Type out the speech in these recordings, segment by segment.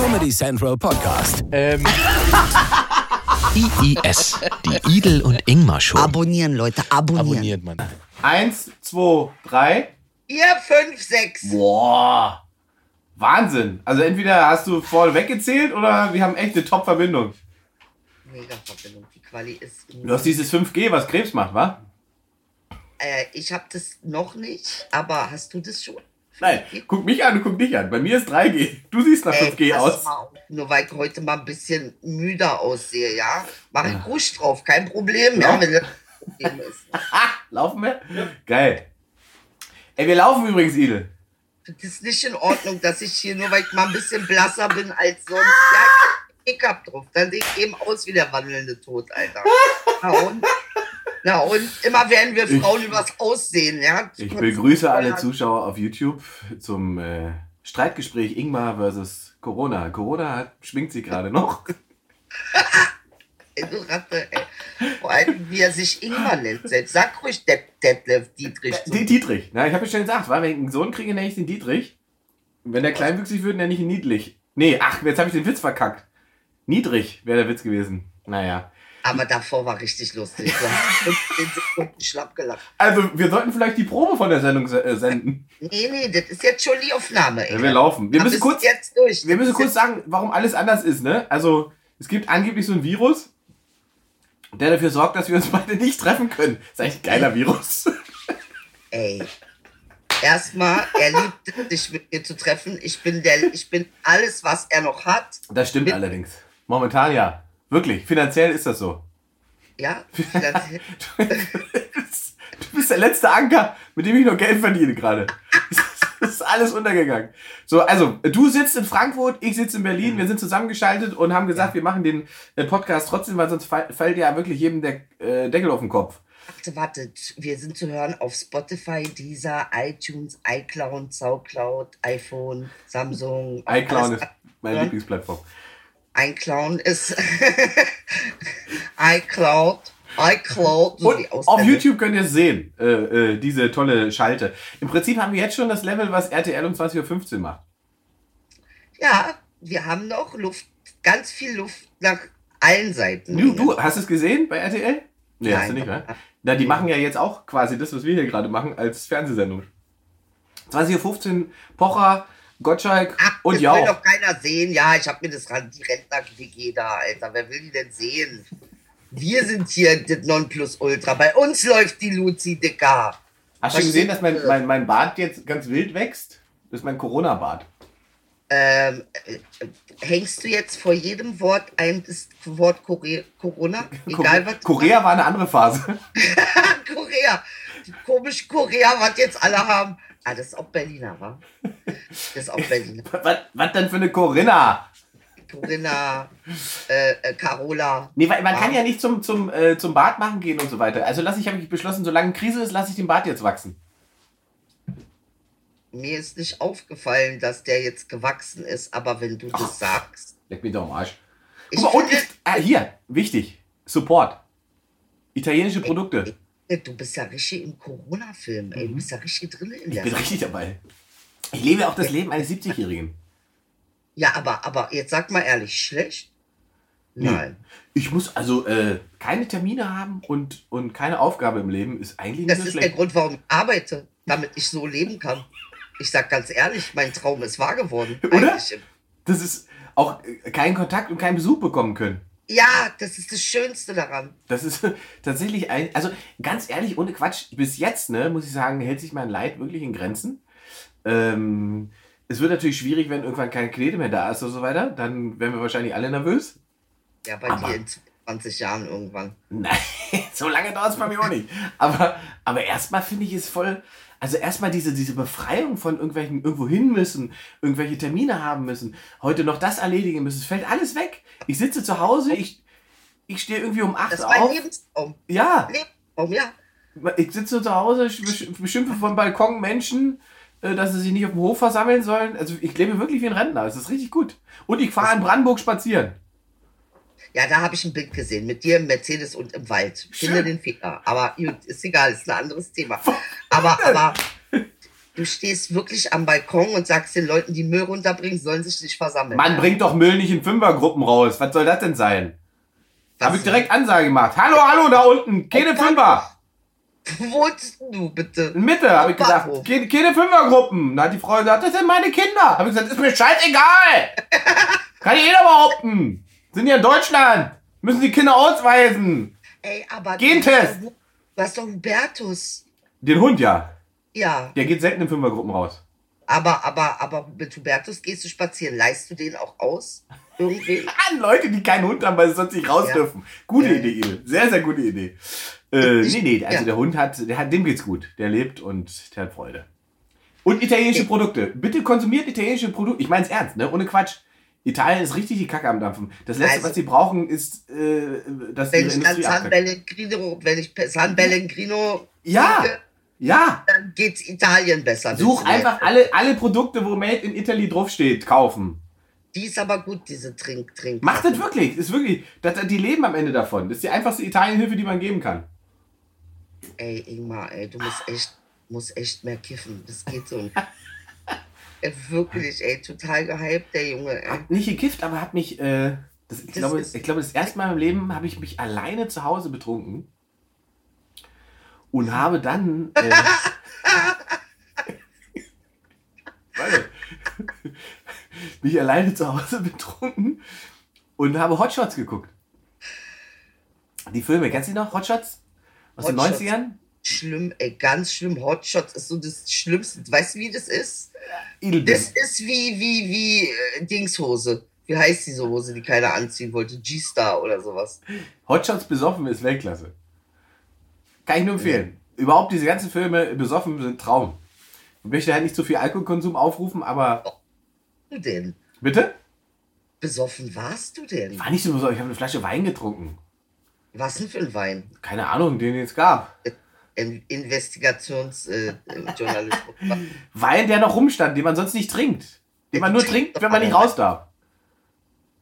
Comedy Central Podcast. Ähm, IIS, die Idel und Ingmar Show. Abonnieren, Leute, abonnieren. abonniert man. Eins, zwei, drei. Ihr fünf, sechs. Boah. Wahnsinn. Also entweder hast du voll weggezählt oder wir haben echt eine Top-Verbindung. Mega Verbindung. Die Quali ist. Du hast dieses 5G, was Krebs macht, wa? Äh, ich habe das noch nicht, aber hast du das schon? Nein, guck mich an, guck dich an. Bei mir ist 3G. Du siehst nach 5G Ey, pass aus. mal auf. Nur weil ich heute mal ein bisschen müder aussehe, ja? Mach ich Rusch drauf, kein Problem, ja, Ja. wenn ist. Laufen wir? Geil. Ey, wir laufen übrigens, Idel. Das ist nicht in Ordnung, dass ich hier, nur weil ich mal ein bisschen blasser bin als sonst, ja, ich hab drauf. Dann sehe ich eben aus wie der wandelnde Tod, Alter. Na und? Na und immer werden wir Frauen übers Aussehen, ja? Ich begrüße alle Zuschauer auf YouTube zum äh, Streitgespräch Ingmar versus Corona. Corona hat, schwingt sie gerade noch. Du Ratte, ey. Vor allem, wie er sich Ingmar nennt selbst. Sag ruhig Det Detlef Dietrich. zu Den Dietrich. Na, ich habe ja schon gesagt, wa? wenn ich einen Sohn kriege, nenne ich den Dietrich. Wenn der kleinwüchsig wird, nenne ich ihn Niedlich. Nee, ach, jetzt habe ich den Witz verkackt. Niedrig wäre der Witz gewesen. Naja. Aber davor war richtig lustig. Du hast 15 Sekunden schlapp gelacht. Also, wir sollten vielleicht die Probe von der Sendung se- äh, senden. Nee, nee, das ist jetzt schon die Aufnahme, ey. Ja, wir laufen. Wir müssen kurz, jetzt durch. wir müssen kurz sagen, warum alles anders ist, ne? Also, es gibt angeblich so ein Virus, der dafür sorgt, dass wir uns beide nicht treffen können. Das ist eigentlich ein geiler Virus. Ey. Erstmal, er liebt es, sich mit mir zu treffen. Ich bin der, ich bin alles, was er noch hat. Das stimmt allerdings. Momentan ja. Wirklich. Finanziell ist das so. Ja, finanziell. Du bist, du bist der letzte Anker, mit dem ich noch Geld verdiene gerade. Das ist alles untergegangen. So, also, du sitzt in Frankfurt, ich sitze in Berlin, wir sind zusammengeschaltet und haben gesagt, wir machen den äh, Podcast trotzdem, weil sonst fällt ja wirklich jedem der äh, Deckel auf den Kopf. Warte, wartet. Wir sind zu hören auf Spotify, Deezer, iTunes, iCloud, Soundcloud, iPhone, Samsung. iCloud ist meine Ja. Lieblingsplattform. iCloud ist iCloud, iCloud. Und auf YouTube könnt ihr es sehen, äh, äh, diese tolle Schalte. Im Prinzip haben wir jetzt schon das Level, was RTL um 20.15 Uhr macht. Ja, wir haben noch Luft, ganz viel Luft nach allen Seiten. Du, du hast es gesehen bei RTL? Nee, hast du Nein. nicht, ne? Na, die machen ja jetzt auch quasi das, was wir hier gerade machen, als Fernsehsendung. 20.15 Uhr, Pocher, Gottschalk Ach, und das will doch keiner sehen. Ja, ich habe mir das die Rentner-WG da, Alter. Wer will die denn sehen? Wir sind hier das Nonplusultra. Bei uns läuft die Luzi Dicker. Hast du gesehen, dass mein, mein, mein Bart jetzt ganz wild wächst? Das ist mein Corona-Bart. Ähm, äh, hängst du jetzt vor jedem Wort ein das Wort Kore Corona? Egal was. Korea war eine andere Phase. Korea. Die komische Korea, was jetzt alle haben. Ah, das ist auch Berliner, wa? Das ist auch Berliner. was, was denn für eine Corinna? Corinna, äh, äh, Carola. Nee, weil man kann Ah. ja nicht zum, zum, äh, zum Bart machen gehen und so weiter. Also lass ich, habe ich beschlossen, solange Krise ist, lasse ich den Bart jetzt wachsen. Mir ist nicht aufgefallen, dass der jetzt gewachsen ist, aber wenn du das sagst. Leck mich doch am Arsch. Guck mal, und ich, ah, hier, wichtig, Support. Italienische Produkte. Du bist ja richtig im Corona-Film, ey. Du bist ja richtig drin in Ich der bin Sache. richtig dabei. Ich lebe auch das Leben eines 70-Jährigen. Ja, aber, aber jetzt sag mal ehrlich, schlecht? Nein. Ich muss also äh, keine Termine haben und, und keine Aufgabe im Leben ist eigentlich nicht Das so ist der. Grund, warum ich arbeite, damit ich so leben kann. Ich sag ganz ehrlich, mein Traum ist wahr geworden. Oder? Eigentlich. Das ist auch äh, keinen Kontakt und keinen Besuch bekommen können. Ja, das ist das Schönste daran. Das ist tatsächlich ein, also ganz ehrlich, ohne Quatsch, bis jetzt, ne, muss ich sagen, hält sich mein Leid wirklich in Grenzen. Ähm, es wird natürlich schwierig, wenn irgendwann keine Knete mehr da ist und so weiter. Dann wären wir wahrscheinlich alle nervös. Ja, bei Aber- dir in 20 Jahren irgendwann. Nein, so lange dauert es bei mir auch nicht. Aber, aber erstmal finde ich es voll. Also erstmal diese, diese Befreiung von irgendwelchen irgendwo hin müssen, irgendwelche Termine haben müssen, heute noch das erledigen müssen. Es fällt alles weg. Ich sitze zu Hause, ich, ich stehe irgendwie um 8 Das ist Uhr mein auf. Lebenstraum. Ja, Lebenstraum, ja. ich sitze zu Hause, besch- beschimpfe vom Balkon Menschen, äh, dass sie sich nicht auf dem Hof versammeln sollen. Also ich lebe wirklich wie ein Rentner. Es ist richtig gut. Und ich fahre in Brandenburg spazieren. Ja, da habe ich ein Bild gesehen mit dir im Mercedes und im Wald. Ich finde den Ficker. Aber gut, ist egal, ist ein anderes Thema. Aber, aber Du stehst wirklich am Balkon und sagst den Leuten, die Müll runterbringen, sollen sich nicht versammeln. Man bringt doch Müll nicht in Fünfergruppen raus. Was soll das denn sein? Was Habe ich direkt Ansage gemacht. Hallo, hallo, da unten. Keine Oh, Fünfer. Wo du bitte? In Mitte, habe ich gesagt. Keine, keine Fünfergruppen. Da hat die Frau gesagt, das sind meine Kinder. Habe ich gesagt, ist mir scheißegal. Kann jeder behaupten. Sind ja in Deutschland. Müssen die Kinder ausweisen. Ey, aber Gentest. Du hast doch Hubertus. Den Hund ja. Ja, Der geht selten in Fünfergruppen raus. aber, aber, aber mit Hubertus gehst du spazieren. Leihst du den auch aus? Irgendwie? An Leute, die keinen Hund haben, weil sie sonst nicht raus Ja. dürfen. Gute Ja. Idee, Idel. Sehr, sehr gute Idee. Äh, Ich- nee, nee, also ja. der Hund hat, der hat, dem geht's gut. Der lebt und der hat Freude. Und italienische Produkte. Bitte konsumiert italienische Produkte. Ich mein's ernst, ne? Ohne Quatsch. Italien ist richtig die Kacke am Dampfen. Das letzte, Also- was sie brauchen, ist, äh, dass Wenn dann Industrie San. Pellegrino, wenn ich San Pellegrino Ja. trinke, Ja, dann geht's Italien besser. such einfach alle, alle Produkte, wo Made in Italy draufsteht, kaufen. Die ist aber gut, diese Trink, Trink. Macht das wirklich. Ist wirklich. Das, die leben am Ende davon. Das ist die einfachste Italienhilfe, die man geben kann. Ey, Ingmar, ey, du musst echt, musst echt mehr kiffen. Das geht so. nicht. ey, wirklich, ey, total gehypt, der Junge, ey. Hab nicht gekifft, aber hab mich, äh, das, ich, Das glaube, ich glaube, das erste Mal im Leben habe ich mich alleine zu Hause betrunken und habe dann. Äh, Warte. mich alleine zu Hause betrunken und habe Hotshots geguckt. Die Filme, kennst du die noch? Hotshots? Aus den Hotshots. 90ern? Schlimm, ey, ganz schlimm. Hotshots ist so das Schlimmste. Weißt du, wie das ist? Edelbill. Das ist wie, wie, wie äh, Dingshose. Wie heißt diese Hose, die keiner anziehen wollte? G-Star oder sowas. Hotshots besoffen ist Weltklasse. Kann ich nur empfehlen. Überhaupt diese ganzen Filme besoffen sind Traum. Ich möchte halt nicht zu viel Alkoholkonsum aufrufen, aber Du denn? bitte? Besoffen warst du denn? War nicht so besoffen, ich habe eine Flasche Wein getrunken. Was denn für ein Wein? Keine Ahnung, den es gab. In Investigationsjournalismus. Wein, der noch rumstand, den man sonst nicht trinkt. Den man nur trinkt, wenn man nicht raus darf.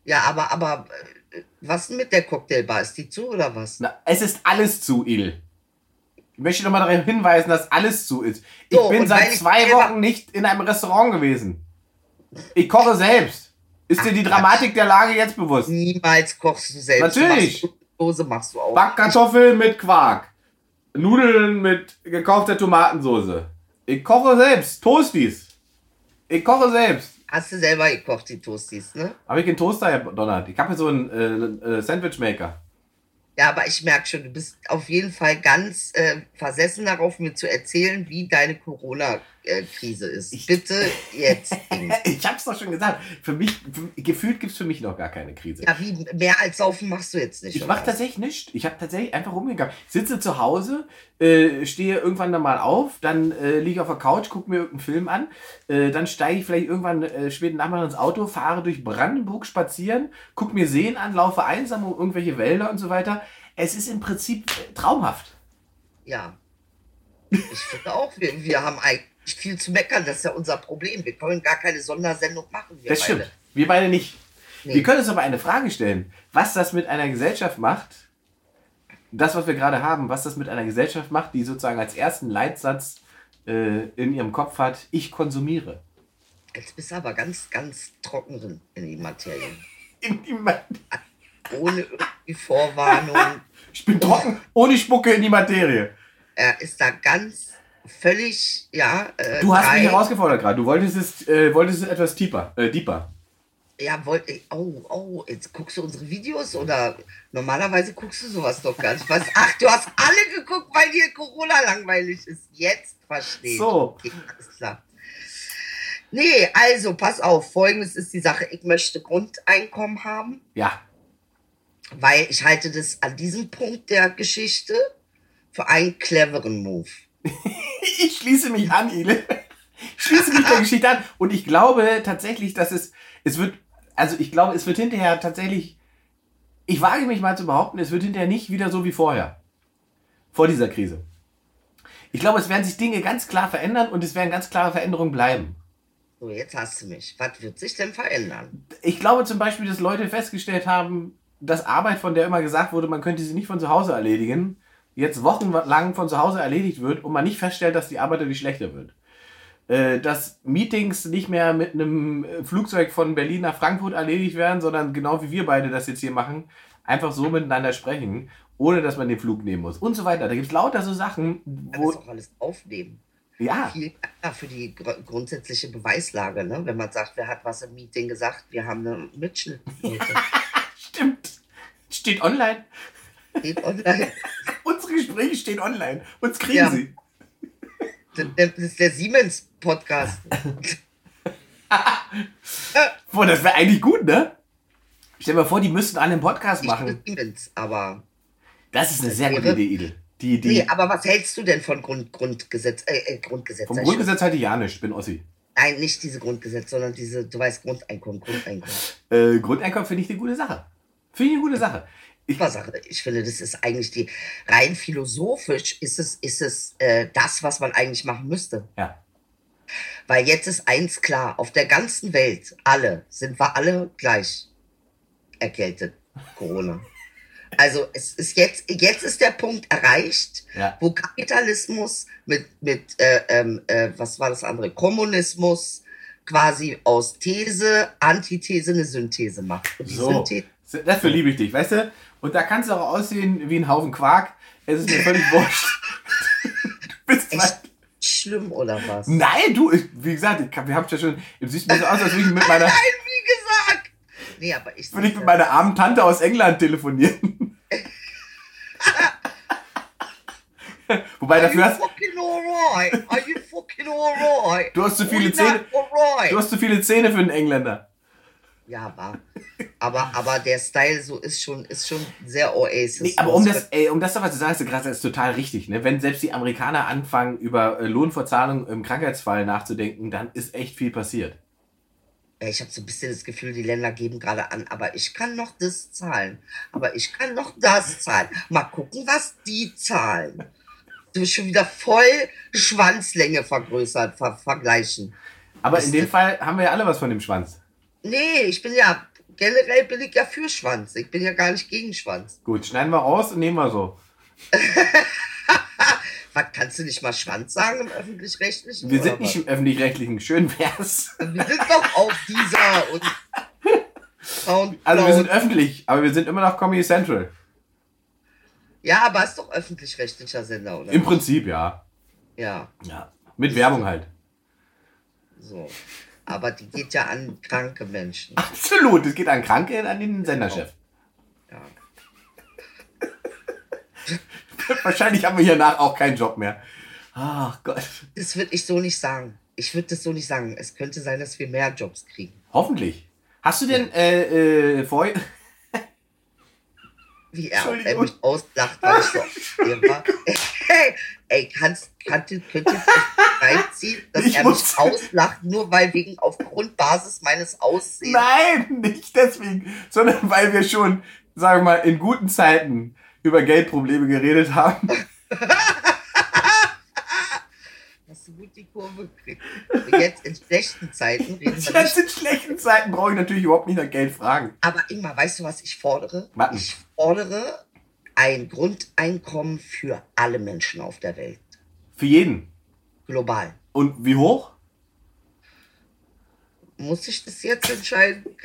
ja, aber, aber äh, was denn mit der Cocktailbar? Ist die zu oder was? Na, es ist alles zu, Il. Ich möchte noch mal darauf hinweisen, dass alles zu ist. Ich So, bin seit zwei Wochen nicht in einem Restaurant gewesen. Ich koche selbst. Ist dir die Dramatik der Lage jetzt bewusst? Niemals kochst du selbst. Natürlich. Du machst, Dose machst du auch. Backkartoffeln mit Quark. Nudeln mit gekaufter Tomatensoße. Ich koche selbst. Toasties. Ich koche selbst. Hast du selber gekocht, die Toasties, ne? Habe ich einen Toaster gedonnert. Ich habe hier so einen äh, äh, Sandwichmaker. Ja, aber ich merke schon, du bist auf jeden Fall ganz äh, versessen darauf, mir zu erzählen, wie deine Corona-Krise ist. Ich- Bitte jetzt. Ich hab's doch schon gesagt. Für mich, für, gefühlt gibt's für mich noch gar keine Krise. Ja, wie mehr als saufen machst du jetzt nicht. Ich mache was? tatsächlich nichts. Ich habe tatsächlich einfach rumgegangen. Ich sitze zu Hause, äh, stehe irgendwann dann mal auf, dann äh, liege auf der Couch, gucke mir irgendeinen Film an, äh, dann steige ich vielleicht irgendwann äh, späten Nachmittag ins Auto, fahre durch Brandenburg spazieren, gucke mir Seen an, laufe einsam um irgendwelche Wälder und so weiter. Es ist im Prinzip äh, traumhaft. Ja. Ich finde auch, wir, wir haben eigentlich viel zu meckern. Das ist ja unser Problem. Wir können gar keine Sondersendung machen. Das beide. stimmt. Wir beide nicht. Nee. Wir können uns aber eine Frage stellen, was das mit einer Gesellschaft macht, das, was wir gerade haben, was das mit einer Gesellschaft macht, die sozusagen als ersten Leitsatz äh, in ihrem Kopf hat, ich konsumiere. Jetzt bist du aber ganz, ganz trocken drin in die Materie. In die Ma- Ohne irgendwie Vorwarnung. ich bin trocken, ohne Spucke in die Materie. Er ist da ganz völlig, ja. Äh, Du hast mich herausgefordert gerade. Du wolltest es, äh, wolltest es etwas tiefer, äh, deeper. Ja, wollte ich. Oh, oh, jetzt guckst du unsere Videos oder normalerweise guckst du sowas doch gar nicht. Was? Ach, du hast alle geguckt, weil dir Corona langweilig ist. Jetzt verstehe ich. So. Okay, alles klar. Nee, also pass auf, folgendes ist die Sache. Ich möchte Grundeinkommen haben, Ja. weil ich halte das an diesem Punkt der Geschichte für einen cleveren Move. Ich schließe mich an, Ile. Ich schließe mich der Geschichte an. Und ich glaube tatsächlich, dass es, es wird, also ich glaube, es wird hinterher tatsächlich, ich wage mich mal zu behaupten, es wird hinterher nicht wieder so wie vorher. Vor dieser Krise. Ich glaube, es werden sich Dinge ganz klar verändern und es werden ganz klare Veränderungen bleiben. So, jetzt hast du mich. Was wird sich denn verändern? Ich glaube zum Beispiel, dass Leute festgestellt haben, dass Arbeit, von der immer gesagt wurde, man könnte sie nicht von zu Hause erledigen, jetzt wochenlang von zu Hause erledigt wird und man nicht feststellt, dass die Arbeit dadurch schlechter wird. äh, dass Meetings nicht mehr mit einem äh, Flugzeug von Berlin nach Frankfurt erledigt werden, sondern genau wie wir beide das jetzt hier machen, einfach so miteinander sprechen, ohne dass man den Flug nehmen muss und so weiter. Da gibt es lauter so Sachen, wo. das auch alles aufnehmen. Ja, Viel für die gr grundsätzliche Beweislage, ne? wenn man sagt, wer hat was im Meeting gesagt, wir haben einen Mitschnitt. stimmt. Steht online. Steht online. Unsere Gespräche stehen online. Uns kriegen Ja. sie. Das ist der Siemens-Podcast. Boah, das wäre eigentlich gut, ne? Stell dir mal vor, die müssten alle einen Podcast Nicht machen. Siemens, aber. Das ist eine sehr gute Idee, Idel. Die Idee. Nee, aber was hältst du denn von Grund, Grundgesetz? Äh, äh, Grundgesetz. Vom ich. Grundgesetz halte ich ja nicht, ich bin Ossi. Nein, nicht diese Grundgesetz, sondern diese, du weißt, Grundeinkommen, Grundeinkommen. Äh, Grundeinkommen finde ich eine gute Sache. Finde ich eine gute Sache. Ich, Super Sache. Ich finde, das ist eigentlich die, rein philosophisch ist es, ist es äh, das, was man eigentlich machen müsste. ja. Weil jetzt ist eins klar, auf der ganzen Welt, alle, sind wir alle gleich erkältet, Corona. Also es ist jetzt, jetzt ist der Punkt erreicht, Ja. wo Kapitalismus mit, mit äh, ähm, äh, was war das andere, Kommunismus quasi aus These, Antithese eine Synthese macht. Und die So. Synthese, Dafür liebe ich dich, weißt du? Und da kannst du auch aussehen wie ein Haufen Quark. Es ist mir völlig wurscht. Du bist echt zwar- schlimm oder was? Nein, du, ich, wie gesagt, ich, wir haben ja schon. Du siehst mir so aus, als würde ich mit meiner, Nein, wie gesagt! Nee, aber ich würde ich mit meiner armen Tante aus England telefonieren. Wobei Are dafür you hast fucking alright? Are you fucking alright? du hast zu viele We're Zähne. not alright. Du hast zu viele Zähne für einen Engländer. Ja, war. Aber, aber der Style so ist schon, ist schon sehr Oasis. Nee, aber um das, ey, um das doch was du sagst, gerade ist total richtig, ne? Wenn selbst die Amerikaner anfangen, über äh, Lohnfortzahlung im Krankheitsfall nachzudenken, dann ist echt viel passiert. Ich habe so ein bisschen das Gefühl, die Länder geben gerade an, aber ich kann noch das zahlen. Aber ich kann noch das zahlen. Mal gucken, was die zahlen. Du bist schon wieder voll Schwanzlänge vergrößert, ver vergleichen. Aber Das- in dem Fall haben wir ja alle was von dem Schwanz. Nee, ich bin ja, generell bin ich ja für Schwanz. Ich bin ja gar nicht gegen Schwanz. Gut, schneiden wir raus und nehmen wir so. Was, kannst du nicht mal Schwanz sagen im Öffentlich-Rechtlichen? Wir sind nicht im Öffentlich-Rechtlichen. Schön wär's. Wir sind doch auf dieser und Soundcloud. Also wir sind öffentlich, aber wir sind immer noch Comedy Central. ja, aber ist doch öffentlich-rechtlicher Sender, oder? Im Prinzip, ja. ja, Ja. Mit Werbung halt. so. Aber die geht ja an kranke Menschen. Absolut. Es geht an Kranke und an den Senderchef. Ja. Wahrscheinlich haben wir hiernach auch keinen Job mehr. Ach Gott. Das würde ich so nicht sagen. Ich würde das so nicht sagen. Es könnte sein, dass wir mehr Jobs kriegen. Hoffentlich. Hast du denn äh, äh, vorher. Wie er, er mich auslacht, weil ich so war. Hey, ey, kannst, könnt ihr, könnt ihr das reinziehen, dass Ich er muss- mich auslacht, nur weil wegen aufgrund Basis meines Aussehens. Nein, nicht deswegen, sondern weil wir schon, sagen wir mal, in guten Zeiten über Geldprobleme geredet haben. Hast du gut die Kurve gekriegt. Jetzt in schlechten Zeiten reden wir Jetzt in schlechten Zeiten brauche ich natürlich überhaupt nicht nach Geld fragen. Aber Ingmar, weißt du, was ich fordere? Denn? Ich fordere ein Grundeinkommen für alle Menschen auf der Welt. Für jeden. Global. Und wie hoch? Muss ich das jetzt entscheiden?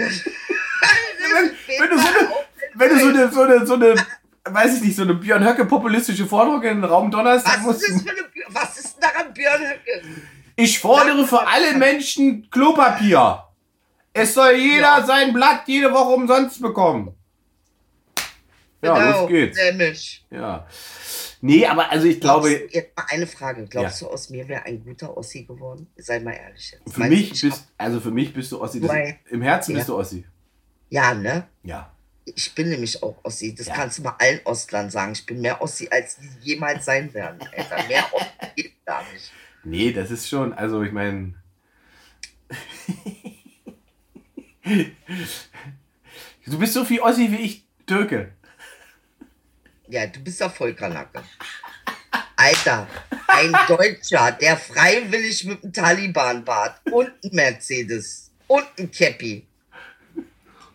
Wenn, wenn du so eine, wenn du so eine, so eine, so eine, weiß ich nicht, so eine Björn Höcke populistische Forderung in den Raum donnerst, dann was, ist das für eine, was ist denn daran Björn Höcke? ich fordere für alle Menschen Klopapier. Es soll jeder Ja. sein Blatt jede Woche umsonst bekommen. Ja, Genau, los geht's. Nämlich. Ja. Nee, aber also ich glaube, jetzt mal eine Frage. Glaubst du, aus mir wäre ein guter Ossi geworden? Sei mal ehrlich jetzt. für Meinst mich bist, also für mich bist du Ossi. Das, Weil- Im Herzen Ja. bist du Ossi. Ja, ne? Ja. Ich bin nämlich auch Ossi. Das Ja. kannst du mal allen Ostlern sagen. Ich bin mehr Ossi, als die jemals sein werden. Alter, mehr Ossi geht gar nicht. Nee, das ist schon, also ich meine. du bist so viel Ossi wie ich Türke. Ja, du bist ja voll Kanake. Alter, ein Deutscher, der freiwillig mit einem Taliban-Bart und einem Mercedes und einem Käppi.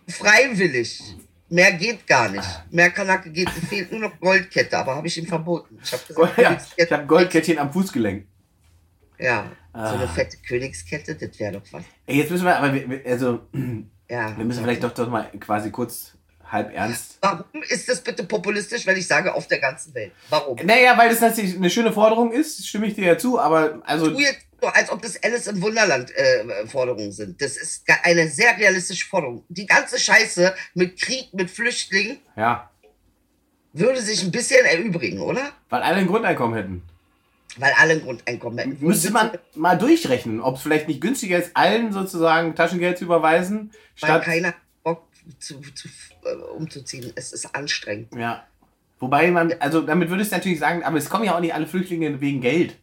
Freiwillig. Mehr geht gar nicht. Mehr Kanake geht. Fehlt nur noch Goldkette, aber habe ich ihm verboten. Ich habe gesagt, Ja, ich habe Goldkettchen am Fußgelenk. Ja, So eine fette Königskette, das wäre doch was. Ey, jetzt müssen wir, aber wir- also, Ja. wir müssen vielleicht doch, doch mal quasi kurz halb ernst. Warum ist das bitte populistisch, wenn ich sage auf der ganzen Welt? Warum? Naja, weil das natürlich eine schöne Forderung ist, stimme ich dir ja zu, aber also, Tu jetzt so, als ob das Alice im Wunderland äh, Forderungen sind. Das ist eine sehr realistische Forderung. Die ganze Scheiße mit Krieg, mit Flüchtlingen ja, würde sich ein bisschen erübrigen, oder? weil alle ein Grundeinkommen hätten. Weil alle ein Grundeinkommen hätten. Müsste man mal durchrechnen, ob es vielleicht nicht günstiger ist, allen sozusagen Taschengeld zu überweisen, Weil statt. keiner Bock zu, zu, äh, umzuziehen. Es ist anstrengend. Ja. Wobei man, also damit würde ich natürlich sagen, aber es kommen ja auch nicht alle Flüchtlinge wegen Geld.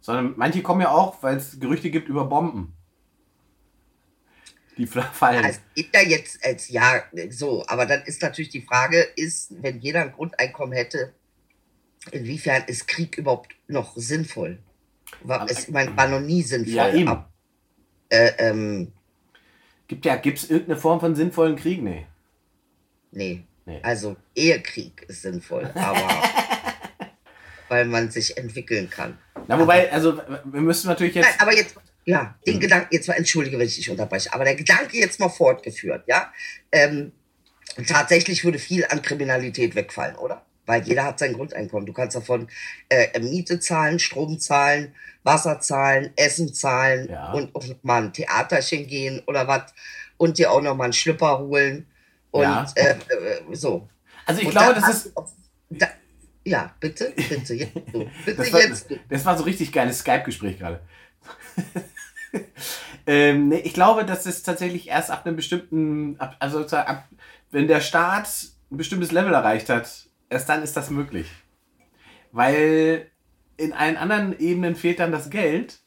Sondern manche kommen ja auch, weil es Gerüchte gibt über Bomben. Die fallen. Also geht da jetzt als ja so, aber dann ist natürlich die Frage, ist, wenn jeder ein Grundeinkommen hätte, inwiefern ist Krieg überhaupt noch sinnvoll? War, es, ich meine, war noch nie sinnvoll. ja, eben. aber, äh, ähm, Gibt ja, gibt es irgendeine Form von sinnvollen Krieg? Nee. nee. Nee. Also Ehekrieg ist sinnvoll, aber weil man sich entwickeln kann. Na, wobei, also wir müssen natürlich jetzt. Nein, aber jetzt, ja, den Hm. Gedanken, jetzt mal, entschuldige, wenn ich dich unterbreche, aber der Gedanke jetzt mal fortgeführt, ja. Ähm, tatsächlich würde viel an Kriminalität wegfallen, oder? Weil jeder hat sein Grundeinkommen. Du kannst davon äh, Miete zahlen, Strom zahlen, Wasser zahlen, Essen zahlen Ja. und auch mal ein Theaterchen gehen oder was und dir auch noch mal einen Schlüpper holen und Ja. äh, äh, so. Also ich Und glaube, das ist. Da, ja, bitte, bitte, jetzt. Bitte Das war, jetzt das war so richtig geiles Skype-Gespräch gerade. ähm, nee, ich glaube, dass es tatsächlich erst ab einem bestimmten, ab, also ab, wenn der Staat ein bestimmtes Level erreicht hat, erst dann ist das möglich. Weil in allen anderen Ebenen fehlt dann das Geld,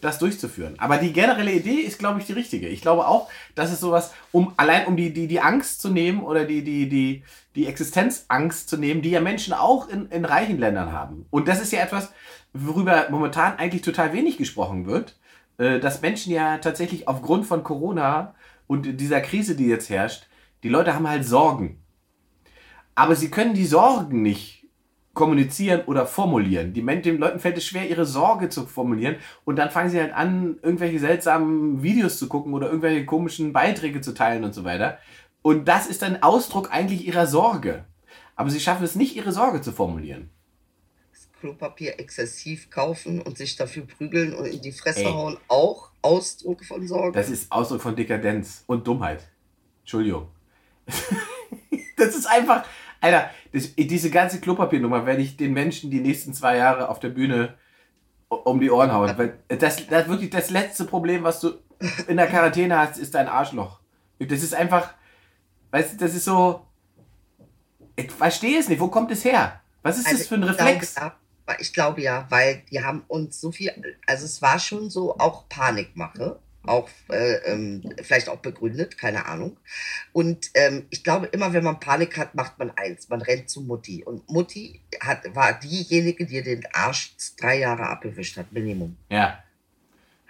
das durchzuführen. Aber die generelle Idee ist, glaube ich, die richtige. Ich glaube auch, dass es sowas, um allein um die, die, die Angst zu nehmen oder die, die, die, die Existenzangst zu nehmen, die ja Menschen auch in, in reichen Ländern haben. Und das ist ja etwas, worüber momentan eigentlich total wenig gesprochen wird, äh, dass Menschen ja tatsächlich aufgrund von Corona und dieser Krise, die jetzt herrscht, die Leute haben halt Sorgen. Aber sie können die Sorgen nicht kommunizieren oder formulieren. Die, Men- den Leuten fällt es schwer, ihre Sorge zu formulieren und dann fangen sie halt an, irgendwelche seltsamen Videos zu gucken oder irgendwelche komischen Beiträge zu teilen und so weiter. Und das ist dann Ausdruck eigentlich ihrer Sorge. Aber sie schaffen es nicht, ihre Sorge zu formulieren. Klopapier exzessiv kaufen und sich dafür prügeln und in die Fresse Ey. hauen, auch Ausdruck von Sorge. Das ist Ausdruck von Dekadenz und Dummheit. Entschuldigung. das ist einfach, Alter, das, diese ganze Klopapiernummer werde ich den Menschen die nächsten zwei Jahre auf der Bühne um die Ohren hauen. Weil das, das wirklich das letzte Problem, was du in der Quarantäne hast, ist dein Arschloch. Das ist einfach, weißt du, das ist so, ich verstehe es nicht. Wo kommt es her? Was ist Also das für ein Reflex? Glaube, ja, ich glaube ja, weil die haben uns so viel, also es war schon so auch Panikmache, auch äh, ähm, vielleicht auch begründet, keine Ahnung. Und ähm, ich glaube, immer wenn man Panik hat, macht man eins, man rennt zu Mutti. Und Mutti hat, war diejenige, die den Arsch drei Jahre abgewischt hat, Minimum. Ja.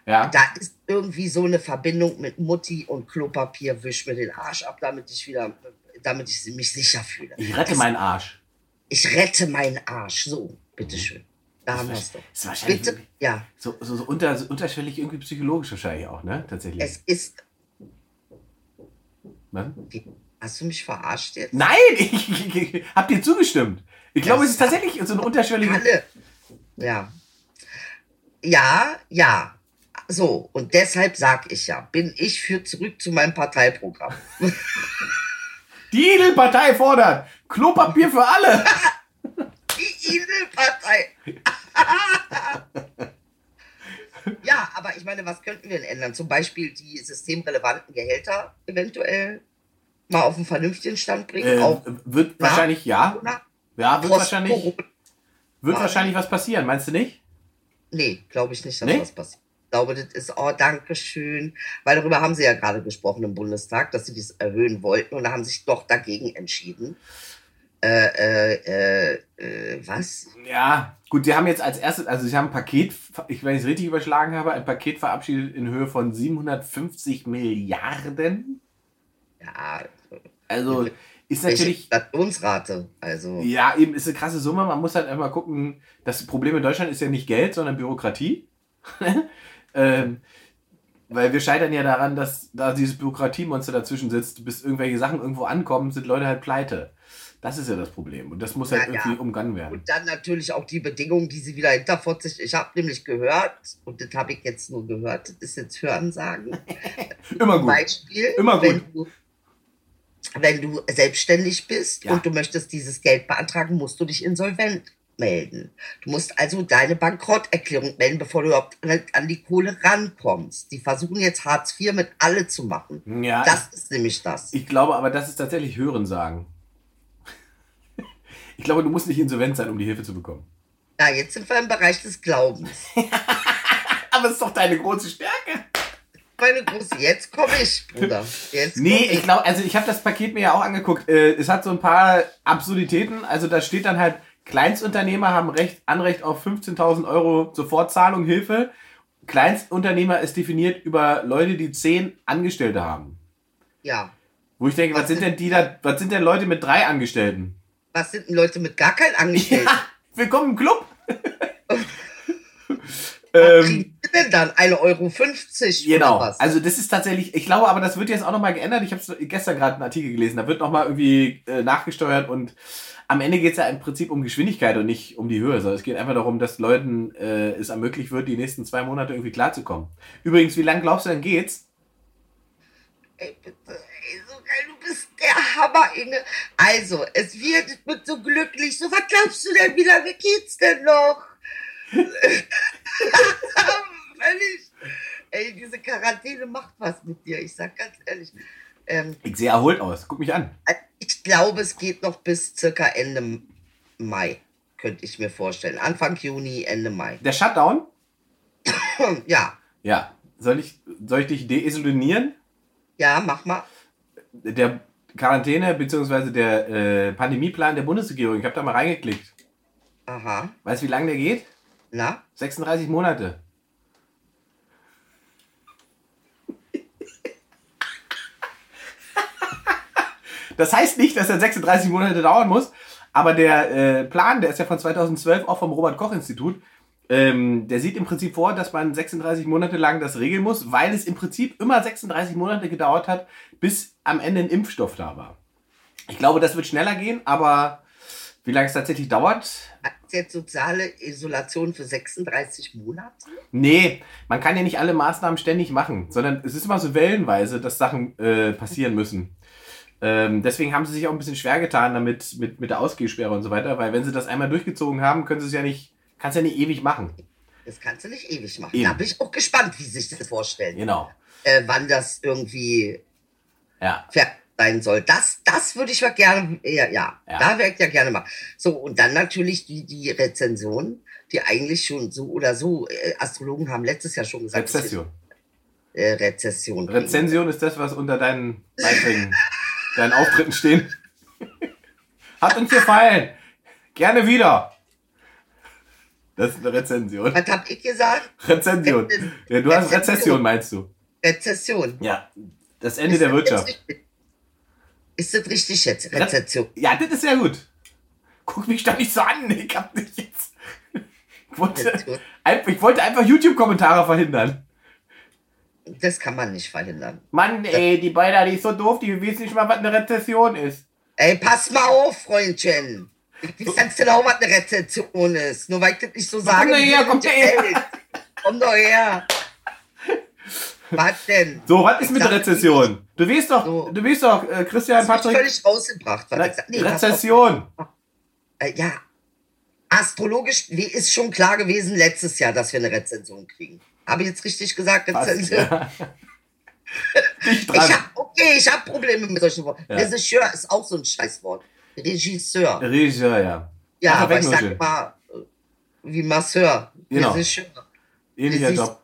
Ja. Da ist irgendwie so eine Verbindung mit Mutti und Klopapier, wisch mir den Arsch ab, damit ich wieder, damit ich mich sicher fühle. Ich rette Das- meinen Arsch. Ich rette meinen Arsch. So, bitteschön. Da haben wir es doch. ist wahrscheinlich Bitte, ja. so, so, so, unter, so unterschwellig irgendwie psychologisch wahrscheinlich auch, ne? Tatsächlich. Es ist. Was? Hast du mich verarscht jetzt? Nein, ich, ich, ich hab dir zugestimmt. Ich glaube, es ist tatsächlich so ein unterschwelliger. Alle. Ja. Ja, ja. So, und deshalb sag ich ja, bin ich für zurück zu meinem Parteiprogramm. Die Idel-Partei fordert Klopapier für alle. Die Idel-Partei. ja, aber ich meine, was könnten wir denn ändern? Zum Beispiel die systemrelevanten Gehälter eventuell mal auf einen vernünftigen Stand bringen. Äh, auch wird nach wahrscheinlich, ja. Corona, Ja, wird wahrscheinlich, Corona. wird wahrscheinlich was passieren, meinst du nicht? Nee, glaube ich nicht, dass Nee? was passiert. Ich glaube, das ist, oh, danke schön. Weil darüber haben sie ja gerade gesprochen im Bundestag, dass sie das erhöhen wollten und da haben sich doch dagegen entschieden. Äh, äh, äh, was? Ja, gut, sie haben jetzt als erstes, also sie haben ein Paket, ich wenn ich es richtig überschlagen habe, ein Paket verabschiedet in Höhe von 750 Milliarden. Ja, Also ist natürlich, Inflationsrate? Also, ja, eben ist eine krasse Summe. Man muss halt einmal gucken, das Problem in Deutschland ist ja nicht Geld, sondern Bürokratie. ähm, weil wir scheitern ja daran, dass da dieses Bürokratiemonster dazwischen sitzt, bis irgendwelche Sachen irgendwo ankommen, sind Leute halt pleite. Das ist ja das Problem. Und das muss halt Ja, ja. irgendwie umgangen werden. Und dann natürlich auch die Bedingungen, die sie wieder hinterfotzig. Ich habe nämlich gehört, und das habe ich jetzt nur gehört, das ist jetzt Hörensagen. Immer gut. Beispiel, Immer gut. Wenn du, wenn du selbstständig bist Ja. und du möchtest dieses Geld beantragen, musst du dich insolvent melden. Du musst also deine Bankrotterklärung melden, bevor du überhaupt an- an die Kohle rankommst. Die versuchen jetzt Hartz IV mit alle zu machen. Ja, Das ist nämlich das. ich glaube aber, das ist tatsächlich Hörensagen. Ich glaube, du musst nicht insolvent sein, um die Hilfe zu bekommen. Ja, jetzt sind wir im Bereich des Glaubens. Aber es ist doch deine große Stärke. Meine Große, jetzt komme ich, Bruder. Jetzt Nee, komm ich glaube, also ich habe das Paket mir ja auch angeguckt. Äh, es hat so ein paar Absurditäten. Also da steht dann halt, Kleinstunternehmer haben Recht, Anrecht auf 15.000 Euro Sofortzahlung, Hilfe. Kleinstunternehmer ist definiert über Leute, die zehn Angestellte haben. Ja. Wo ich denke, was, Was sind- denn die da, was sind denn Leute mit drei Angestellten? Was sind denn Leute mit gar keinen Angestellten? Ja, willkommen im Club. Was ähm, die denn dann? 1,50 Euro Genau. oder was? Also das ist tatsächlich, ich glaube aber, das wird jetzt auch nochmal geändert. Ich habe gestern gerade einen Artikel gelesen, da wird nochmal irgendwie äh, nachgesteuert und am Ende geht es ja im Prinzip um Geschwindigkeit und nicht um die Höhe, sondern es geht einfach darum, dass Leuten äh, es ermöglicht wird, die nächsten zwei Monate irgendwie klarzukommen. Übrigens, wie lange glaubst du denn geht's? Ey, bitte, ey, so geil, du bist der Hammer, Inge. Also, es wird, ich bin so glücklich. So, was glaubst du denn, wie lange geht's denn noch? Völlig. Ey, diese Quarantäne macht was mit dir. Ich sag ganz ehrlich. Ähm, Ich sehe erholt aus. Guck mich an. ich glaube, es geht noch bis circa Ende Mai, könnte ich mir vorstellen. Anfang Juni, Ende Mai. Der Shutdown? Ja, Ja. Soll ich, soll ich dich deisolieren? ja, mach mal. Der Quarantäne bzw. der äh, Pandemieplan der Bundesregierung. Ich habe da mal reingeklickt. Aha. Weißt du, wie lange der geht? Na? 36 Monate. Das heißt nicht, dass er 36 Monate dauern muss, aber der äh, Plan, der ist ja von 2012 auch vom Robert-Koch-Institut, ähm, der sieht im Prinzip vor, dass man 36 Monate lang das regeln muss, weil es im Prinzip immer 36 Monate gedauert hat, bis am Ende ein Impfstoff da war. Ich glaube, das wird schneller gehen, aber wie lange es tatsächlich dauert, jetzt soziale Isolation für 36 Monate? Nee, man kann ja nicht alle Maßnahmen ständig machen, sondern es ist immer so wellenweise, dass Sachen äh, passieren müssen. Ähm, deswegen haben sie sich auch ein bisschen schwer getan damit, mit, mit der Ausgehsperre und so weiter, weil wenn sie das einmal durchgezogen haben, können sie es ja nicht, kannst ja nicht ewig machen. Das kannst du nicht ewig machen. Eben. Da bin ich auch gespannt, wie sich das vorstellen. Genau. Äh, wann das irgendwie Ja. fertig sein soll. Das, das würde ich mal gerne, ja, ja, Ja. da wäre ich ja gerne mal. So, und dann natürlich die, die Rezension, die eigentlich schon so oder so, äh, Astrologen haben letztes Jahr schon gesagt, Rezession. äh, Rezession. kriegen. Rezension ist das, was unter deinen Beiträgen, deinen Auftritten stehen. Hat uns gefallen. Gerne wieder. Das ist eine Rezension. Was hab ich gesagt? Rezension. Ja, du hast Rezession, meinst du? Rezession. Ja. Das Ende der Ist das Wirtschaft. Ist das richtig jetzt? Rezession. Ja, das ist ja gut. Guck mich doch nicht so an. Ich hab nicht jetzt. Ich wollte, ich wollte einfach YouTube-Kommentare verhindern. Das kann man nicht verhindern. Mann, ey, die beiden, die ist so doof, die wissen nicht mal, was eine Rezession ist. Ey, pass mal auf, Freundchen. Ich weiß ganz genau, was eine Rezession ist. Nur weil ich das nicht so sage. Komm doch her, komm doch her. Komm doch her. Was denn? So, was ist mit der Rezession? Du weißt doch, So. du weißt doch, äh, Christian Das hast mich Patrick. völlig rausgebracht. Was Re. Nee. Rezession. Äh, ja, astrologisch wie ist schon klar gewesen letztes Jahr, dass wir eine Rezension kriegen. Habe ich jetzt richtig gesagt? Fast, Rezension? ja. Ich dran. hab, okay, ich habe Probleme mit solchen Worten. Ja. Regisseur ist auch so ein Scheißwort. Regisseur. Regisseur, ja. Ja, Ach, aber ich sag mal, äh, wie Masseur. Genau. Regisseur. Ähnlicher Job.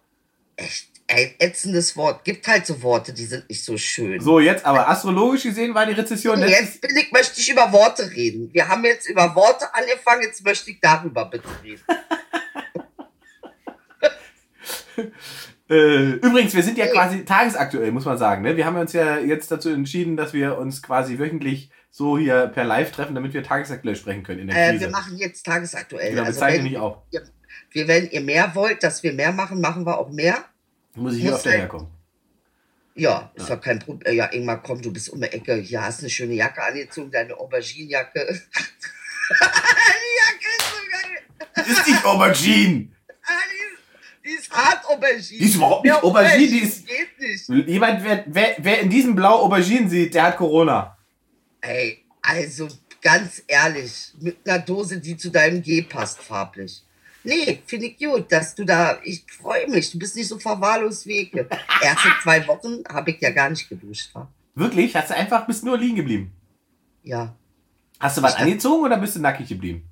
Echt, ey, ätzendes Wort. Gibt halt so Worte, die sind nicht so schön. So, jetzt aber astrologisch gesehen war die Rezession letztes, jetzt bin ich, möchte ich über Worte reden. Wir haben jetzt über Worte angefangen, jetzt möchte ich darüber bitte reden. Äh, übrigens, wir sind ja Nee. quasi tagesaktuell, muss man sagen. Ne? Wir haben uns ja jetzt dazu entschieden, dass wir uns quasi wöchentlich so hier per Live treffen, damit wir tagesaktuell sprechen können in der Äh, Krise. wir machen jetzt tagesaktuell. genau, wir also nicht auf. ihr, Wir, wenn ihr mehr wollt, dass wir mehr machen, machen wir auch mehr. Muss ich hier Muss auf der herkommen. Ja, ist doch kein Problem. Ja, Ingmar, komm, du bist um die Ecke. Hier hast eine schöne Jacke angezogen, deine Auberginejacke. die Jacke ist so geil. Ist nicht Aubergine. Die, ist, hart Aubergine. Die ist überhaupt nicht Aubergine, die ist- Geht nicht. Jemand, wer, wer, wer in diesem Blau Aubergine sieht, der hat Corona. Ey, also ganz ehrlich, mit einer Dose, die zu deinem G passt, farblich. Nee, finde ich gut, dass du da, ich freue mich, du bist nicht so verwahrlost wie ich. Erste zwei Wochen habe ich ja gar nicht geduscht, wa? Wirklich? Hast du einfach, bist nur liegen geblieben? Ja. Hast du was Ich- angezogen oder bist du nackig geblieben?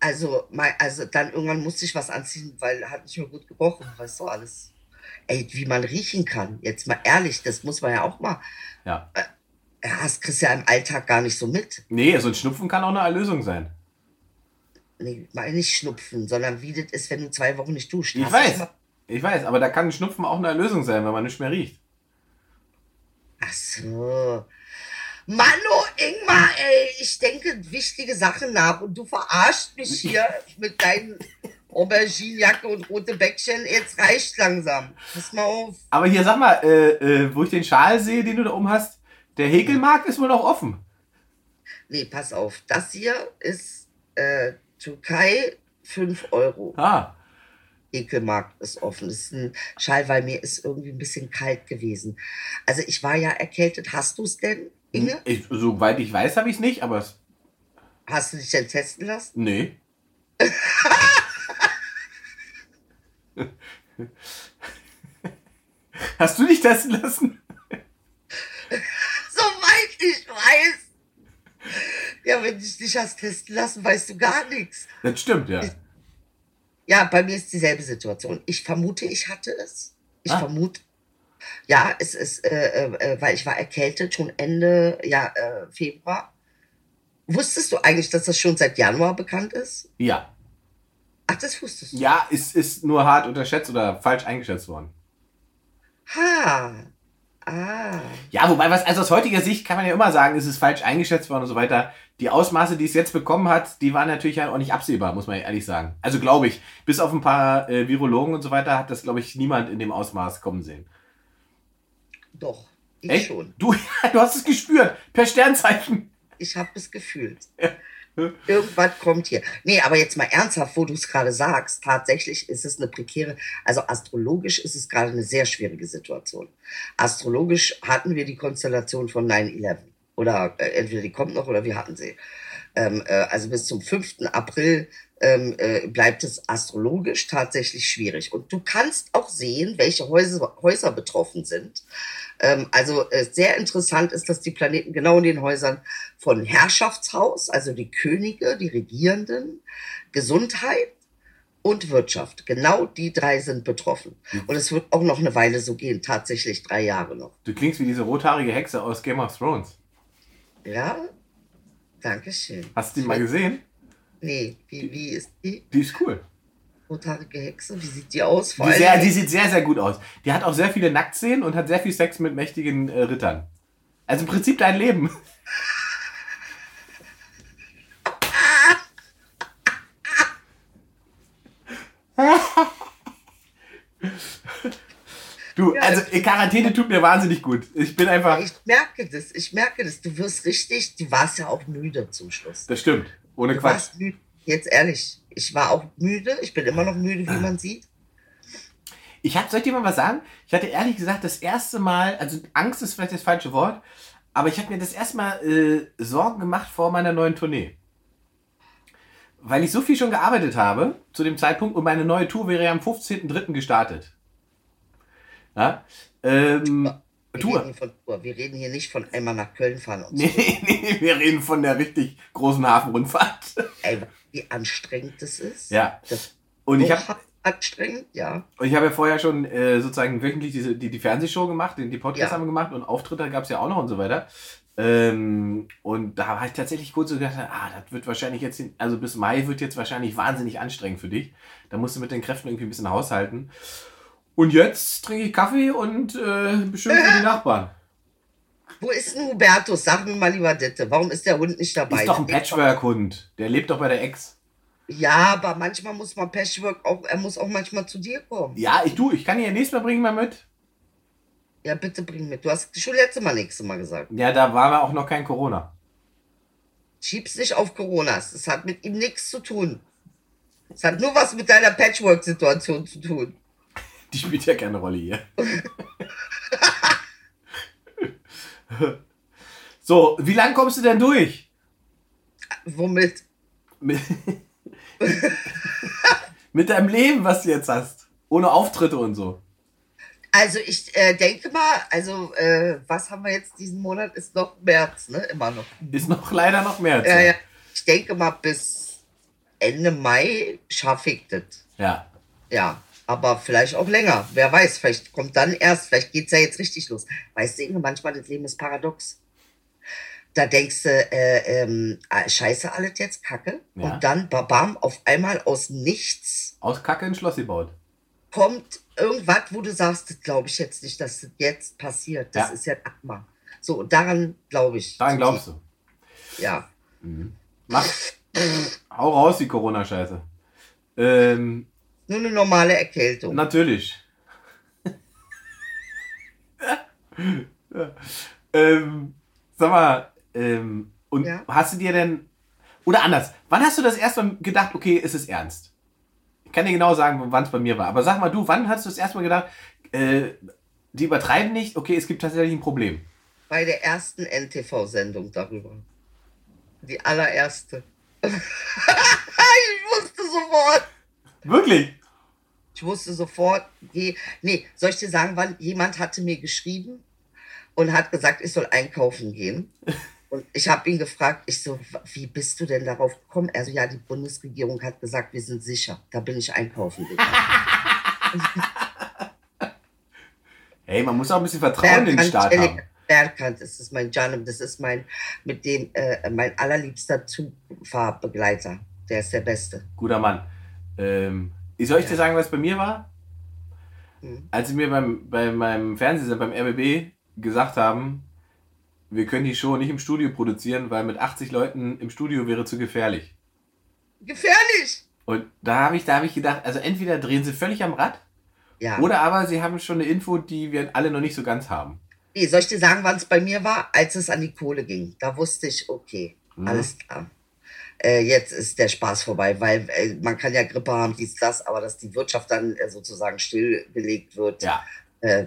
Also, mein, also dann irgendwann musste ich was anziehen, weil hat nicht mehr gut gerochen, weißt du, alles. Ey, wie man riechen kann, jetzt mal ehrlich, das muss man ja auch mal. Ja. Ja, das kriegst du ja im Alltag gar nicht so mit. Nee, so ein Schnupfen kann auch eine Erlösung sein. Nee, mal nicht schnupfen, sondern wie das ist, wenn du zwei Wochen nicht duscht. Ich Hast weiß. Ich weiß, aber da kann ein Schnupfen auch eine Erlösung sein, wenn man nicht mehr riecht. Ach so. Mano, Ingmar, ey, ich denke wichtige Sachen nach und du verarscht mich hier mit deinen Auberginejacke und rote Bäckchen. Jetzt reicht langsam. Pass mal auf. Aber hier, sag mal, äh, äh, wo ich den Schal sehe, den du da oben hast, der Häkelmarkt ist wohl noch offen. Nee, pass auf. Das hier ist äh, Türkei 5 Euro. Ah, Ekelmarkt ist offen. Das ist ein Schal, weil mir ist irgendwie ein bisschen kalt gewesen. Also ich war ja erkältet. Hast du es denn, Inge? ich, soweit ich weiß, habe ich es nicht, aber es, Hast du dich denn testen lassen? nee. Hast du dich testen lassen? Soweit ich weiß. Ja, wenn dich nicht hast testen lassen, weißt du gar nichts. Das stimmt, ja. Ja, bei mir ist dieselbe Situation. Ich vermute, ich hatte es. Ich Ah. vermute. Ja, es ist, äh, äh, weil ich war erkältet schon Ende ja, äh, Februar. Wusstest du eigentlich, dass das schon seit Januar bekannt ist? Ja. Ach, das wusstest du. Ja, ist, ist nur hart unterschätzt oder falsch eingeschätzt worden. Ha. Ah. Ja, wobei, was, also aus heutiger Sicht kann man ja immer sagen, es ist falsch eingeschätzt worden und so weiter. Die Ausmaße, die es jetzt bekommen hat, die waren natürlich ja auch nicht absehbar, muss man ehrlich sagen. Also glaube ich, bis auf ein paar äh, Virologen und so weiter hat das, glaube ich, niemand in dem Ausmaß kommen sehen. Doch. Ich Echt? schon. Du, du hast es gespürt, per Sternzeichen. Ich habe es gefühlt. Irgendwas kommt hier. Nee, aber jetzt mal ernsthaft, wo du es gerade sagst, tatsächlich ist es eine prekäre, also astrologisch ist es gerade eine sehr schwierige Situation. Astrologisch hatten wir die Konstellation von 9-11. Oder äh, entweder die kommt noch oder wir hatten sie. Ähm, äh, also bis zum 5. April ähm, äh, bleibt es astrologisch tatsächlich schwierig. Und du kannst auch sehen, welche Häuser, Häuser betroffen sind. Ähm, also äh, sehr interessant ist, dass die Planeten genau in den Häusern von Herrschaftshaus, also die Könige, die Regierenden, Gesundheit und Wirtschaft. Genau die drei sind betroffen. Und es wird auch noch eine Weile so gehen, tatsächlich drei Jahre noch. Du klingst wie diese rothaarige Hexe aus Game of Thrones. Ja? Dankeschön. Hast du die mal gesehen? Nee, wie, wie ist die Die ist cool. rothaarige Hexe? Wie sieht die aus? Vor Die, sehr, die sieht sehr, sehr gut aus. Die hat auch sehr viele Nacktszenen und hat sehr viel Sex mit mächtigen äh, Rittern. Also im Prinzip dein Leben. Du, Ja. also äh, Quarantäne tut mir wahnsinnig gut. Ich bin einfach. Ich merke das, ich merke das. Du wirst richtig, du warst ja auch müde zum Schluss. Das stimmt. Ohne Du Quatsch. warst müde. Jetzt ehrlich, ich war auch müde. Ich bin immer noch müde, wie man sieht. Ich hab, soll ich dir mal was sagen? Ich hatte ehrlich gesagt das erste Mal, also Angst ist vielleicht das falsche Wort, aber ich habe mir das erste Mal äh, Sorgen gemacht vor meiner neuen Tournee. Weil ich so viel schon gearbeitet habe zu dem Zeitpunkt und meine neue Tour wäre ja am 15.03. gestartet. Ja? Ähm, Wir Tour. reden, von Tour. wir reden hier nicht von einmal nach Köln fahren und so. Nee, nee, wir reden von der richtig großen Hafenrundfahrt. Ey, wie anstrengend das ist. Ja. Das Und ich habe anstrengend, ja. Und ich habe ja vorher schon äh, sozusagen wöchentlich diese, die, die Fernsehshow gemacht, die, die Podcasts Ja. haben wir gemacht und Auftritte gab es ja auch noch und so weiter. Ähm, und da habe ich tatsächlich kurz so gedacht, ah, das wird wahrscheinlich jetzt, hin- also bis Mai wird jetzt wahrscheinlich wahnsinnig anstrengend für dich. Da musst du mit den Kräften irgendwie ein bisschen haushalten. Und jetzt trinke ich Kaffee und äh, beschimpfe die Nachbarn. Wo ist denn Hubertus? Sag mir mal lieber Ditte. Warum ist der Hund nicht dabei? Ist doch ein Patchwork-Hund. Der lebt doch bei der Ex. Ja, aber manchmal muss man Patchwork auch, er muss auch manchmal zu dir kommen. Ja, ich du, ich kann ihn nächstes Mal bringen mal mit. Ja, bitte bring mit. Du hast schon letztes Mal nächstes Mal gesagt. Ja, da war wir auch noch kein Corona. Schieb's nicht auf Coronas. Das hat mit ihm nichts zu tun. Es hat nur was mit deiner Patchwork-Situation zu tun. Die spielt ja keine Rolle hier. so, wie lang kommst du denn durch? Womit? Mit, mit deinem Leben, was du jetzt hast. Ohne Auftritte und so. Also ich äh, denke mal, also äh, was haben wir jetzt diesen Monat? Ist noch März, ne? Immer noch. Ist noch leider noch mehr. Ja, ja. Ich denke mal, bis Ende Mai schaffe ich das. Ja. Ja, aber vielleicht auch länger. Wer weiß, vielleicht kommt dann erst, vielleicht geht's ja jetzt richtig los. Weißt du, Inge, manchmal das Leben ist paradox. Da denkst du, äh, ähm, ah, scheiße, alles jetzt Kacke. Ja. Und dann, babam, auf einmal aus nichts Aus Kacke ein Schloss gebaut. kommt irgendwas, wo du sagst, das glaube ich jetzt nicht, dass das jetzt passiert. Das Ja. ist ja Akma. So, und daran glaube ich. Daran glaubst du. Ja. Mach. Hau raus, die Corona-Scheiße. Ähm, Nur eine normale Erkältung. natürlich. ähm, sag mal, ähm, und Ja. hast du dir denn, oder anders, wann hast du das erste Mal gedacht, okay, es ist ernst? Ich kann dir genau sagen, wann es bei mir war. Aber sag mal du, wann hast du das erste Mal gedacht, äh, die übertreiben nicht, okay, es gibt tatsächlich ein Problem. Bei der ersten NTV-Sendung darüber. Die allererste. ich wusste sofort. Wirklich? Ich wusste sofort, geh. Nee, soll ich dir sagen, wann jemand hatte mir geschrieben und hat gesagt, ich soll einkaufen gehen. Und ich habe ihn gefragt, ich so, wie bist du denn darauf gekommen? Er so, ja, die Bundesregierung hat gesagt, wir sind sicher. Da bin ich einkaufen gegangen. Hey, man muss auch ein bisschen Vertrauen in den Staat haben. Berkant, das ist mein Janem, das ist mein, mit dem, äh, mein allerliebster Zugfahrbegleiter. Der ist der Beste. Guter Mann. Ähm, soll ich dir sagen, was bei mir war? Mhm. Als sie mir beim, bei meinem Fernsehsender, beim RBB, gesagt haben, wir können die Show nicht im Studio produzieren, weil mit 80 Leuten im Studio wäre zu gefährlich. Gefährlich! Und da habe ich, da habe ich gedacht, also entweder drehen sie völlig am Rad, Ja. oder aber sie haben schon eine Info, die wir alle noch nicht so ganz haben. Nee, soll ich dir sagen, wann es bei mir war? Als es an die Kohle ging. Da wusste ich, okay, Mhm. alles klar. Äh, jetzt ist der Spaß vorbei, weil äh, man kann ja Grippe haben, dies, das, aber dass die Wirtschaft dann äh, sozusagen stillgelegt wird, Ja. äh,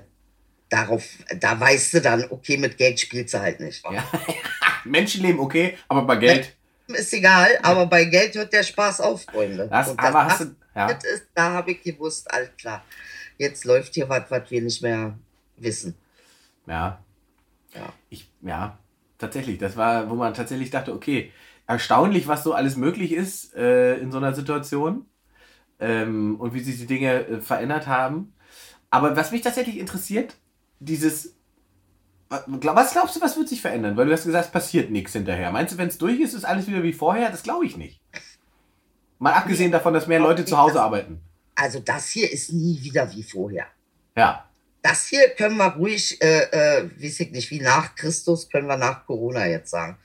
darauf, da weißt du dann, okay, mit Geld spielst du halt nicht. ja. Menschenleben okay, aber bei Geld. Ist egal, aber bei Geld hört der Spaß auf, Freunde. Das, Und aber hast du. Ja. das ist, da habe ich gewusst, alles klar. Jetzt läuft hier was, was wir nicht mehr wissen. Ja. Ja. Ich, ja, tatsächlich. Das war, wo man tatsächlich dachte, okay, erstaunlich, was so alles möglich ist äh, in so einer Situation ähm, und wie sich die Dinge äh, verändert haben. Aber was mich tatsächlich interessiert, dieses. wa- Was glaubst du, was wird sich verändern? Weil du hast gesagt, es passiert nichts hinterher. Meinst du, wenn es durch ist, ist alles wieder wie vorher? Das glaube ich nicht. Mal abgesehen davon, dass mehr Leute zu Hause arbeiten. Also das hier ist nie wieder wie vorher. Ja. Das hier können wir ruhig, äh, äh, weiß ich nicht, wie nach Christus, können wir nach Corona jetzt sagen.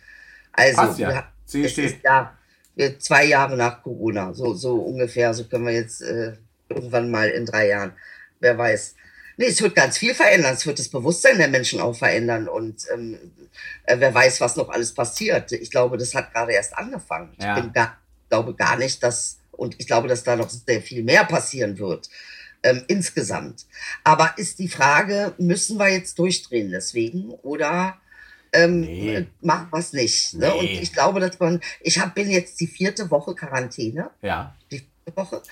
Also, Passt ja. wir- Steht. ist ja zwei Jahre nach Corona, so, so ungefähr, so können wir jetzt äh, irgendwann mal in drei Jahren, wer weiß. Nee, es wird ganz viel verändern, es wird das Bewusstsein der Menschen auch verändern und ähm, äh, wer weiß, was noch alles passiert. Ich glaube, das hat gerade erst angefangen. Ja. Ich gar, glaube gar nicht, dass, und ich glaube, dass da noch sehr viel mehr passieren wird. Ähm, insgesamt. Aber ist die Frage, müssen wir jetzt durchdrehen deswegen oder ähm, Nee. äh, machen wir es nicht? Ne? Und Nee. ich glaube, dass man, ich hab, bin jetzt die vierte Woche Quarantäne, Ja. die vierte Woche.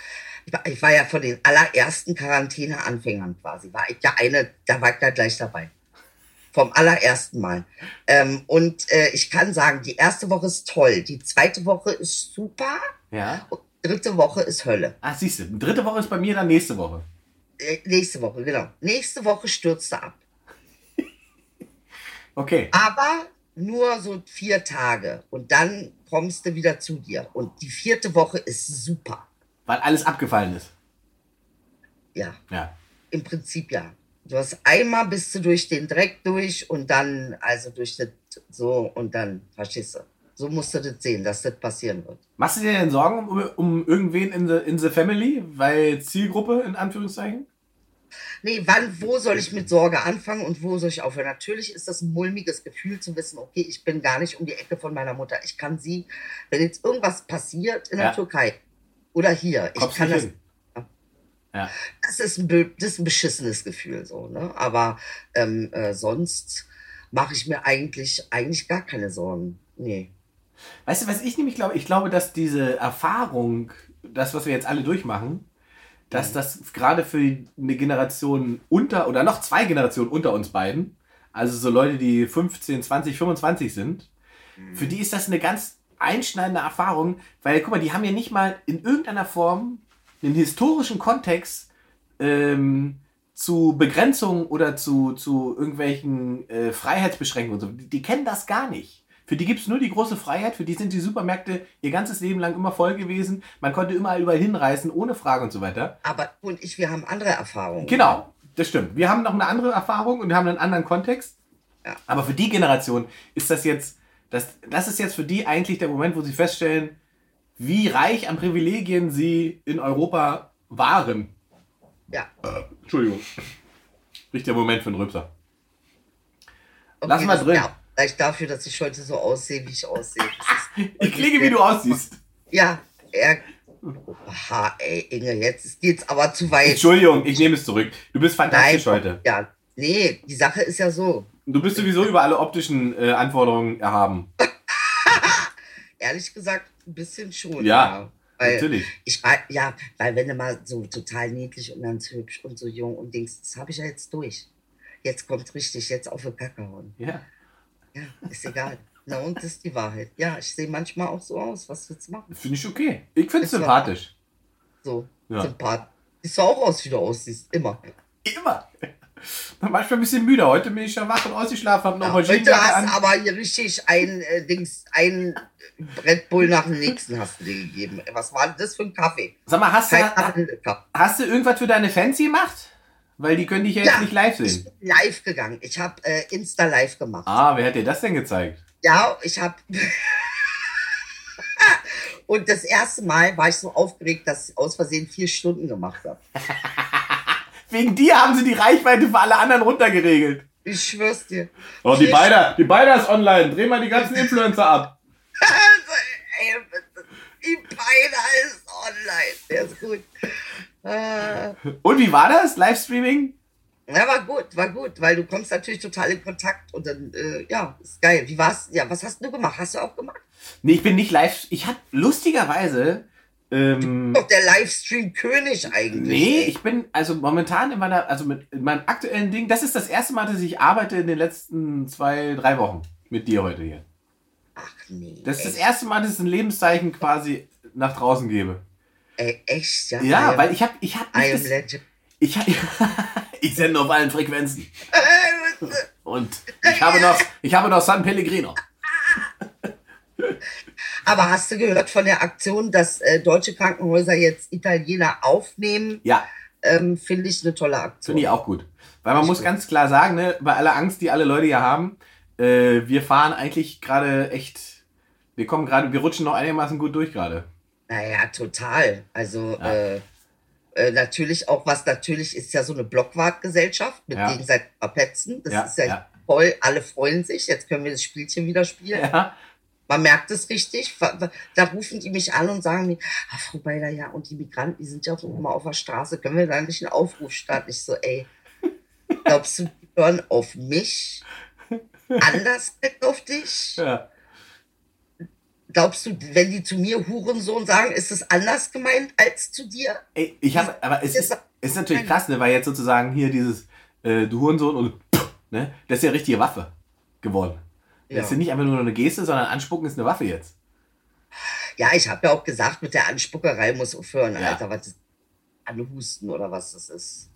Ich war, ich war ja von den allerersten Quarantäne-Anfängern quasi, war ich ja eine, da war ich da gleich dabei. Vom allerersten Mal. Ähm, und äh, ich kann sagen, die erste Woche ist toll, die zweite Woche ist super Ja. und die dritte Woche ist Hölle. Ach, siehst du. Dritte Woche ist bei mir dann nächste Woche. Äh, nächste Woche, genau. Nächste Woche stürzt er ab. Okay. Aber nur so vier Tage und dann kommst du wieder zu dir. Und die vierte Woche ist super. Weil alles abgefallen ist. Ja, Ja. im Prinzip ja. Du hast einmal bist du durch den Dreck durch und dann, also durch das so und dann, verstehst du? So musst du das sehen, dass das passieren wird. Machst du dir denn Sorgen um, um irgendwen in the, in the Family? Weil Zielgruppe, in Anführungszeichen? Nee, wann, wo soll ich mit Sorge anfangen und wo soll ich aufhören? Natürlich ist das ein mulmiges Gefühl zu wissen, okay, ich bin gar nicht um die Ecke von meiner Mutter. Ich kann sie, wenn jetzt irgendwas passiert in der Ja. Türkei oder hier, ich Kommst kann nicht das. Ja. Das ist ein, das ist ein beschissenes Gefühl so, ne? Aber ähm, äh, sonst mache ich mir eigentlich, eigentlich gar keine Sorgen. Nee. Weißt du, was ich nämlich glaube? Ich glaube, dass diese Erfahrung, das, was wir jetzt alle durchmachen, dass das gerade für eine Generation unter oder noch zwei Generationen unter uns beiden, also so Leute, die 15, 20, 25 sind, für die ist das eine ganz einschneidende Erfahrung, weil guck mal, die haben ja nicht mal in irgendeiner Form einen historischen Kontext ähm, zu Begrenzungen oder zu, zu irgendwelchen äh, Freiheitsbeschränkungen und so. Die, die kennen das gar nicht. Für die gibt es nur die große Freiheit, für die sind die Supermärkte ihr ganzes Leben lang immer voll gewesen. Man konnte immer überall hinreisen, ohne Frage und so weiter. Aber du und ich, wir haben andere Erfahrungen. Genau, das stimmt. Wir haben noch eine andere Erfahrung und wir haben einen anderen Kontext. Ja. Aber für die Generation ist das jetzt, das, das ist jetzt für die eigentlich der Moment, wo sie feststellen, wie reich an Privilegien sie in Europa waren. Ja. Entschuldigung. Riecht der Moment für einen Rübser. Okay, Lass mal das- drin. Ja, vielleicht dafür, dass ich heute so aussehe, wie ich aussehe. Ich klinge, wie du aussiehst. Ja, er. Aha, ey, Inge, jetzt geht's aber zu weit. Entschuldigung, ich nehme es zurück. Du bist fantastisch Nein, heute. Ja, nee, die Sache ist ja so. Du bist sowieso über alle optischen äh, Anforderungen erhaben. Ehrlich gesagt, ein bisschen schon. Ja, Weil Natürlich. ich ja, weil wenn du mal so total niedlich und ganz hübsch und so jung und denkst, das habe ich ja jetzt durch. Jetzt kommt richtig, jetzt auf den Kacke hauen. Ja. Ja, ist egal. Na und das ist die Wahrheit. Ja, ich sehe manchmal auch so aus. Was willst du machen? Finde ich okay. Ich finde es sympathisch. So, Ja. sympathisch. Siehst du auch aus, wie du aussiehst. Immer. Immer. Manchmal ein bisschen müde. Heute bin ich schon wach und ausgeschlafen, hab noch Ja, heute Jeansjacke hast an. aber hier richtig ein äh, Dings, ein Red Bull nach dem nächsten hast du dir gegeben. Was war denn das für ein Kaffee? Sag mal, hast du, hast du irgendwas für deine Fans gemacht? Weil die können dich ja jetzt Ja. nicht live Ich sehen. bin live gegangen. Ich habe äh, Insta live gemacht. Ah, wer hat dir das denn gezeigt? Ja, ich habe. Und das erste Mal war ich so aufgeregt, dass ich aus Versehen vier Stunden gemacht habe. Wegen dir haben sie die Reichweite für alle anderen runtergeregelt. Ich schwör's dir. Oh, die Beider, die Beider ist online. Dreh mal die ganzen Influencer ab. Also, ey, die Beine ist online. Der ist gut. Äh, Und wie war das? Livestreaming? ja, war gut, war gut, weil du kommst natürlich total in Kontakt und dann, äh, ja, ist geil. Wie war's? Ja, was hast du gemacht? Hast du auch gemacht? Nee, ich bin nicht live. Ich hab lustigerweise. Ähm, Doch der Livestream-König eigentlich. Nee, ey. ich bin also momentan in meiner, also mit in meinem aktuellen Ding, das ist das erste Mal, dass ich arbeite in den letzten zwei, drei Wochen mit dir heute hier. Ach nee. Das ist das echt, erste Mal, dass ich ein Lebenszeichen quasi nach draußen gebe. Ey, echt, ja. Ja, am- weil ich habe, ich habe, I am das, legend. ich, hab, ich sende auf allen Frequenzen und ich habe noch, ich habe noch San Pellegrino. Aber hast du gehört von der Aktion, dass äh, deutsche Krankenhäuser jetzt Italiener aufnehmen? Ja, Ähm, Finde ich eine tolle Aktion. finde ich auch gut, weil man muss ganz klar sagen, ne, bei aller Angst, die alle Leute hier haben, äh, wir fahren eigentlich gerade echt, wir kommen gerade, wir rutschen noch einigermaßen gut durch gerade. Naja, total. Also Ja. äh, äh, natürlich auch was, natürlich ist ja so eine Blockwartgesellschaft mit Ja. gegenseitig verpetzen. Das Ja, ist ja, toll, alle freuen sich. Jetzt können wir das Spielchen wieder spielen. Man merkt es richtig. Da rufen die mich an und sagen mir, ah, Frau Beider, ja, und die Migranten, die sind ja auch immer auf der Straße. Können wir da nicht einen Aufruf starten? Ich so, ey, glaubst du, die hören auf mich? Anders als auf dich? Ja. Glaubst du, wenn die zu mir Hurensohn sagen, ist es anders gemeint als zu dir? Ey, ich habe, aber es ist, ist natürlich krass, ne, weil jetzt sozusagen hier dieses äh, du Hurensohn und ne, das ist ja richtige Waffe geworden. Das ist ja nicht einfach nur eine Geste, sondern Anspucken ist eine Waffe jetzt. Ja, ich habe ja auch gesagt, mit der Anspuckerei muss aufhören, Ja. Alter. Was ist Anhusten oder was das ist.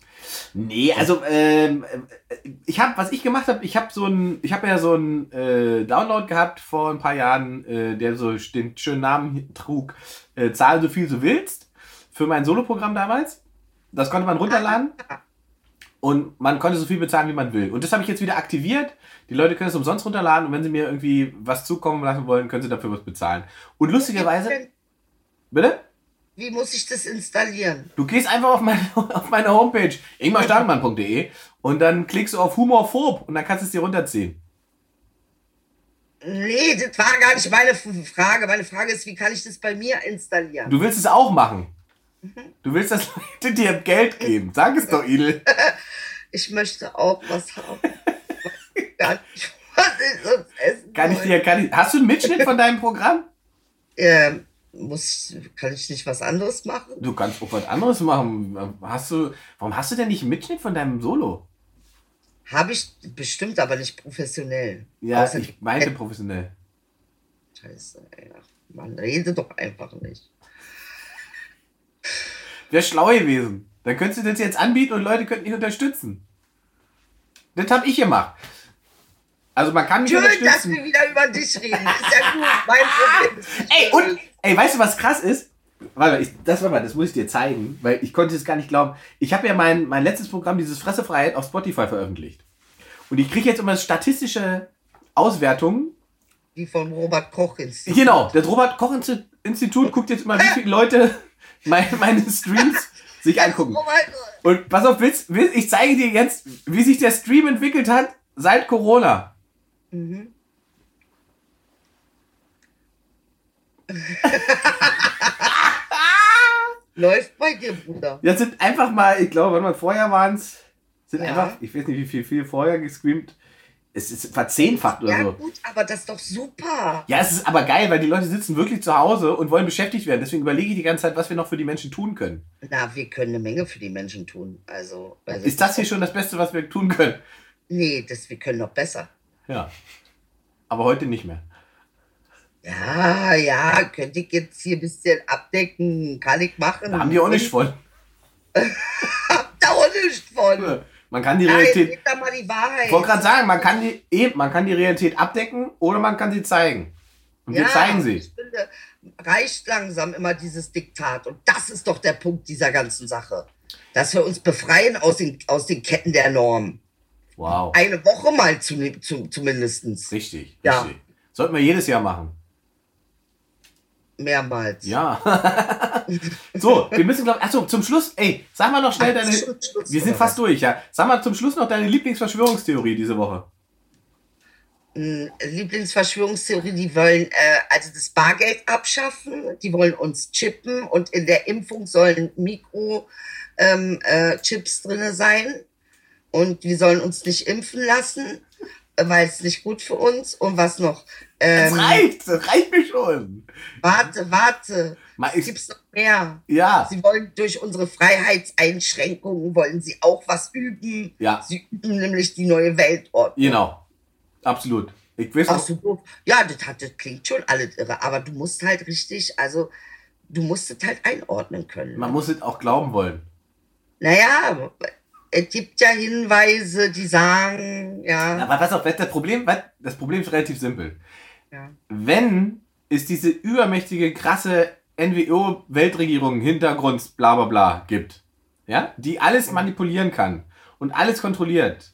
Nee, also ähm, äh, ich habe, was ich gemacht habe, ich habe so ein, ich habe ja so einen äh, Download gehabt vor ein paar Jahren, äh, der so den schönen Namen trug, äh, zahl so viel du willst, für mein Soloprogramm damals. Das konnte man runterladen. Und man konnte so viel bezahlen, wie man will. Und das habe ich jetzt wieder aktiviert. Die Leute können es umsonst runterladen und wenn sie mir irgendwie was zukommen lassen wollen, können sie dafür was bezahlen. Und lustigerweise. Bitte? Wie muss ich das installieren? Du gehst einfach auf meine, auf meine Homepage, ingmarstadelmann.de und dann klickst du auf Humorphob und dann kannst du es dir runterziehen. Nee, das war gar nicht meine Frage. Meine Frage ist, wie kann ich das bei mir installieren? Du willst es auch machen. Du willst, dass Leute dir Geld geben. Sag es doch, Idel. Ich möchte auch was haben. Gar nicht, was ich sonst essen Kann ich dir, kann ich, hast du einen Mitschnitt von deinem Programm? Ähm, muss, kann ich nicht was anderes machen? Du kannst auch was anderes machen. Hast du, warum hast du denn nicht einen Mitschnitt von deinem Solo? Habe ich bestimmt, aber nicht professionell. Ja, Außer- ich meinte professionell. Scheiße, ey. Ach, Mann, rede doch einfach nicht. Wäre schlau gewesen. Dann könntest du das jetzt anbieten und Leute könnten dich unterstützen. Das habe ich gemacht. Also man kann mich Schön, dass wir wieder über dich reden. Ist ja gut. Mein Problem Ey, und, ey, weißt du, was krass ist? Warte, ich, das war mal, das muss ich dir zeigen, weil ich konnte es gar nicht glauben. Ich habe ja mein, mein letztes Programm, dieses Fressefreiheit, auf Spotify veröffentlicht. Und ich kriege jetzt immer statistische Auswertungen. Wie vom Robert Koch Institut. Genau, das Robert Koch Insti- Institut guckt jetzt immer, wie viele Leute meine, meine Streams sich angucken. Oh. Und pass auf, willst, ich zeige dir jetzt, wie sich der Stream entwickelt hat seit Corona. Mhm. Läuft bei dir, Bruder. Jetzt sind einfach mal, ich glaube, warte mal, vorher waren es, sind Ja. einfach, ich weiß nicht, wie viel, viel vorher gestreamt. Es ist verzehnfacht oder Ja, so. gut, aber das ist doch super. Ja, es ist aber geil, weil die Leute sitzen wirklich zu Hause und wollen beschäftigt werden. Deswegen überlege ich die ganze Zeit, was wir noch für die Menschen tun können. Na, wir können eine Menge für die Menschen tun. Also, also Ist das hier schon das Beste, was wir tun können? Nee, das, wir können noch besser. Ja. Aber heute nicht mehr. Ja, ja, könnte ich jetzt hier ein bisschen abdecken, kann ich machen. Da haben die auch nicht von. Hab da auch nicht von. Man kann die Nein, Realität. da mal die Wahrheit. Ich wollte gerade sagen, man kann, die, eben, man kann die Realität abdecken oder man kann sie zeigen. Und wir zeigen sie. Ich finde, reicht langsam immer dieses Diktat. Und das ist doch der Punkt dieser ganzen Sache. Dass wir uns befreien aus den, aus den Ketten der Norm. Wow. Eine Woche mal zu, zu, zumindestens. Richtig, Ja. richtig. Sollten wir jedes Jahr machen. Mehrmals. Ja. so, wir müssen, glaube achso, zum Schluss, ey, sag mal noch schnell deine. Wir sind fast durch, ja. Sag mal zum Schluss noch deine Lieblingsverschwörungstheorie diese Woche. Hm, Lieblingsverschwörungstheorie, die wollen äh, also das Bargeld abschaffen, die wollen uns chippen und in der Impfung sollen Mikrochips ähm, äh, drinne sein und wir sollen uns nicht impfen lassen, äh, weil es nicht gut für uns und was noch? Das Ähm, reicht, das reicht mir schon. warte, warte, Mal, es ich, gibt's noch mehr. ja, Sie wollen durch unsere Freiheitseinschränkungen wollen sie auch was üben. ja, Sie üben nämlich die neue Weltordnung. genau. Absolut. Ich weiß Ach auch, so, doof. Ja, das, hat, das klingt schon alles irre, aber du musst halt richtig, also du musst es halt einordnen können. man muss es auch glauben wollen. naja, es gibt ja Hinweise, die sagen, ja, Aber pass auf, das Problem, das Problem ist relativ simpel. Ja. wenn es diese übermächtige, krasse NWO-Weltregierung, Hintergrund, bla bla bla gibt, ja, die alles manipulieren kann und alles kontrolliert,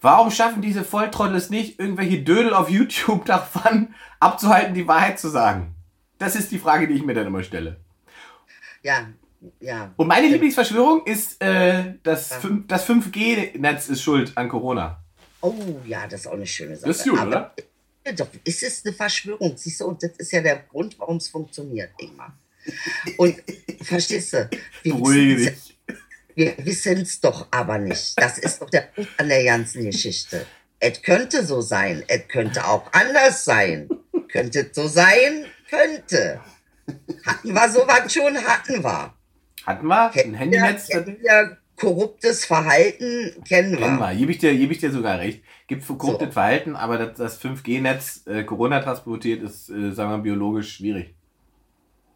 warum schaffen diese Volltrottel es nicht, irgendwelche Dödel auf YouTube davon abzuhalten, die Wahrheit zu sagen? Das ist die Frage, die ich mir dann immer stelle. ja, ja. Und meine Lieblingsverschwörung ist, äh, das, Ja. fün- das 5G-Netz ist schuld an Corona. Oh ja, das ist auch eine schöne Sache. Das ist gut, aber, oder? Ja, Doch, ist es eine Verschwörung, siehst du, und das ist ja der Grund, warum es funktioniert, Ingmar. Und verstehst du? Wir Beruhige wissen's- dich. Wir wissen es doch aber nicht. Das ist doch der Punkt an der ganzen Geschichte. Es könnte so sein, es könnte auch anders sein. Könnte es so sein, könnte. Hatten wir sowas schon, hatten wir. Hatten wir ein Handynetz? kennen wir korruptes Verhalten, kennen Kennen wir. wir. Gebe ich, dir, gebe ich dir sogar recht. Gibt korruptes Verhalten, aber das, das 5G-Netz äh, Corona transportiert, ist, äh, sagen wir, biologisch schwierig.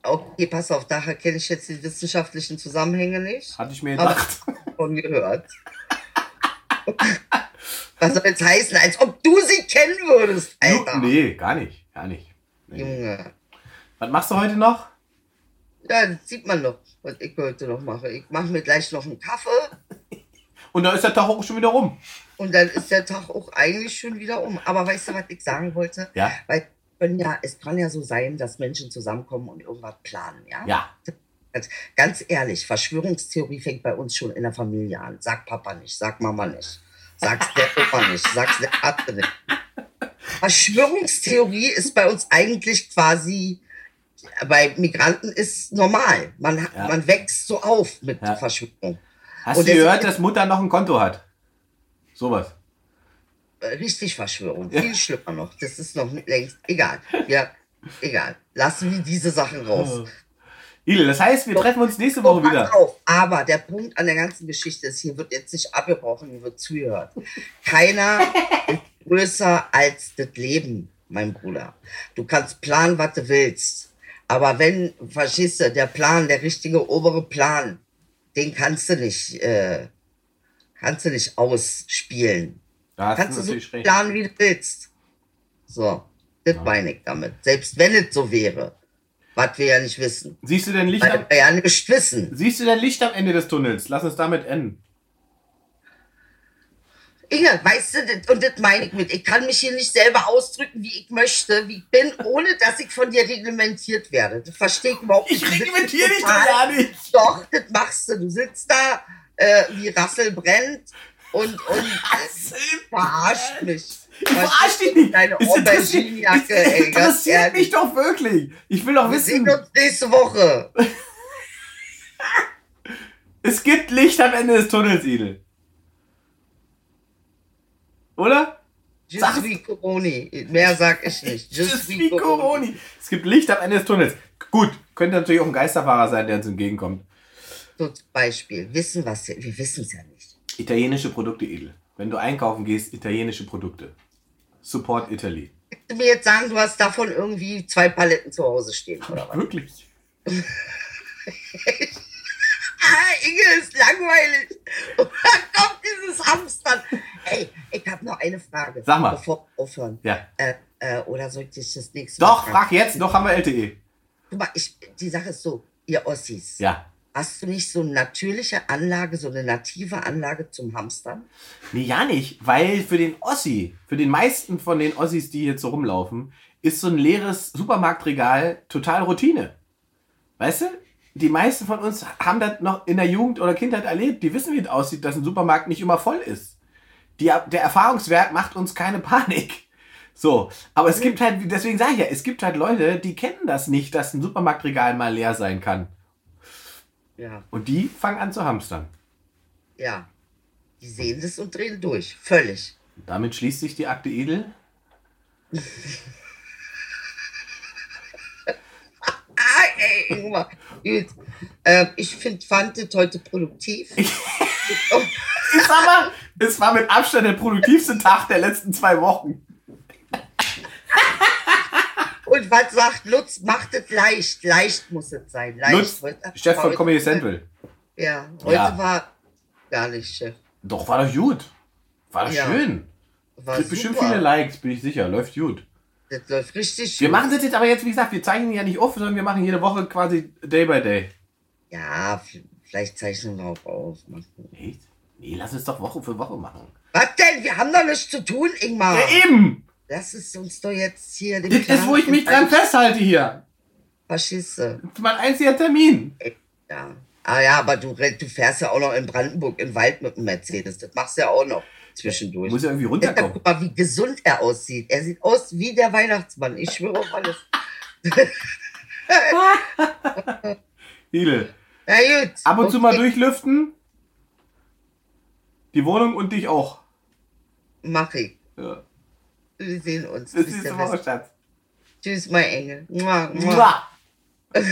Okay, pass auf, daher kenne ich jetzt die wissenschaftlichen Zusammenhänge nicht. Hatte ich mir gedacht. Von gehört. Was soll jetzt heißen, als ob du sie kennen würdest, Alter. nee, gar nicht. Gar nicht. Nee. Junge. Was machst du heute noch? Ja, das sieht man doch, was ich heute noch mache. Ich mache mir gleich noch einen Kaffee. Und da ist der Tag auch schon wieder rum. Und dann ist der Tag auch eigentlich schon wieder um. Aber weißt du, was ich sagen wollte? Ja. Weil ja, es kann ja so sein, dass Menschen zusammenkommen und irgendwas planen, ja? Ja. Ganz, ehrlich, Verschwörungstheorie fängt bei uns schon in der Familie an. Sag Papa nicht, sag Mama nicht, sag's der Opa nicht, sag's der Vater nicht. Verschwörungstheorie ist bei uns eigentlich quasi, bei Migranten ist normal. Man, Ja. man wächst so auf mit Ja. Verschwörung. Hast Und du gehört, dass Mutter noch ein Konto hat? Sowas. Äh, Richtig Verschwörung. Viel schlimmer noch. Das ist noch längst. Egal. Ja, egal. Lassen wir diese Sachen raus. Ile, das heißt, wir treffen uns nächste Woche wieder. auf. Aber der Punkt an der ganzen Geschichte ist, hier wird jetzt nicht abgebrochen, hier wird zugehört. Keiner ist größer als das Leben, mein Bruder. Du kannst planen, was du willst. Aber wenn, verstehst du, der Plan, der richtige obere Plan, den kannst du nicht, äh, kannst du nicht ausspielen. Da hast Kannst du so natürlich recht. planen, wie du willst. So, das meine ich damit. Selbst wenn es so wäre, was wir ja nicht wissen. Siehst du denn Licht am, Weil wir ja nicht wissen. siehst du denn Licht am Ende des Tunnels? Lass uns damit enden. Inge, weißt du, das- und das meine ich mit, ich kann mich hier nicht selber ausdrücken, wie ich möchte, wie ich bin, ohne dass ich von dir reglementiert werde. Das verstehe ich überhaupt Ich nicht. Sitzt reglementiere dich doch gar nicht. Doch, das machst du. Du sitzt da, äh, wie Rassel brennt und, und verarscht mich. Ich verarsch dich nicht. Deine es ey. ganz interessiert mich doch wirklich. Ich will doch Wir wissen, sehen uns nächste Woche. es gibt Licht am Ende des Tunnels, Idel. Oder? Je Sag- suis Coroni. Mehr sag ich nicht. Je Je suis suis Coroni. Coroni. Es gibt Licht am Ende des Tunnels. Gut, könnte natürlich auch ein Geisterfahrer sein, der uns entgegenkommt. So zum Beispiel. Wissen was wir, wir wissen es ja nicht. Italienische Produkte, Edel. Wenn du einkaufen gehst, italienische Produkte. Support Italy. Willst du mir jetzt sagen, du hast davon irgendwie zwei Paletten zu Hause stehen, oder was? Wirklich? Ah, Inge ist langweilig. Und dann kommt dieses Hamstern. Ey, ich habe noch eine Frage. Sag mal. Bevor wir aufhören. Ja. Äh, äh, oder soll ich das nächste Doch, Mal frag jetzt. Doch, haben wir LTE. Guck mal, ich, die Sache ist so, ihr Ossis. Ja. Hast du nicht so eine natürliche Anlage, so eine native Anlage zum Hamstern? Nee, ja nicht, weil für den Ossi, für den meisten von den Ossis, die jetzt so rumlaufen, ist so ein leeres Supermarktregal total Routine. Weißt du? Die meisten von uns haben das noch in der Jugend oder Kindheit erlebt. Die wissen, wie es aussieht, dass ein Supermarkt nicht immer voll ist. Die, der Erfahrungswert macht uns keine Panik. So, aber es gibt halt, deswegen sage ich ja, es gibt halt Leute, die kennen das nicht, dass ein Supermarktregal mal leer sein kann. Ja, Und die fangen an zu hamstern. ja. Die sehen das und drehen durch. Völlig. Damit schließt sich die Akte Edel. Ah, ey, Ingmar. Gut. Äh, ich find, fand es heute produktiv. Ich sag mal, es war mit Abstand der produktivste Tag der letzten zwei Wochen. Und was sagt Lutz? Macht es leicht. Leicht muss es sein. Leicht. Lutz, Chef von Comedy Central. Ja, heute Ja. war gar nicht Chef. Doch, war doch gut. War doch Ja. schön. War Gibt bestimmt viele Likes, bin ich sicher. Läuft gut. Das läuft richtig Wir gut. machen das jetzt aber jetzt, wie gesagt, wir zeichnen ja nicht auf, sondern wir machen jede Woche quasi Day by Day. Ja, vielleicht zeichnen wir auch auf. Echt? Nee, lass es doch Woche für Woche machen. Was denn? Wir haben doch nichts zu tun, Ingmar. Ja, eben! Lass es uns doch jetzt hier... den Das ist, wo ich mich dran festhalte hier. Faschiste. Das ist mein einziger Termin. Ja. Ah ja, aber du, du fährst ja auch noch in Brandenburg im Wald mit dem Mercedes. Das machst du ja auch noch zwischendurch. Muss ja irgendwie runterkommen. guck mal, wie gesund er aussieht. Er sieht aus wie der Weihnachtsmann. Ich schwöre auf alles. Edel. Na gut. Ab und zu mal Okay. durchlüften. Die Wohnung und dich auch. Mach ich. Ja. Wir sehen uns. Bis nächste Woche. Schatz. Tschüss, mein Engel. Mua, mua. Mua.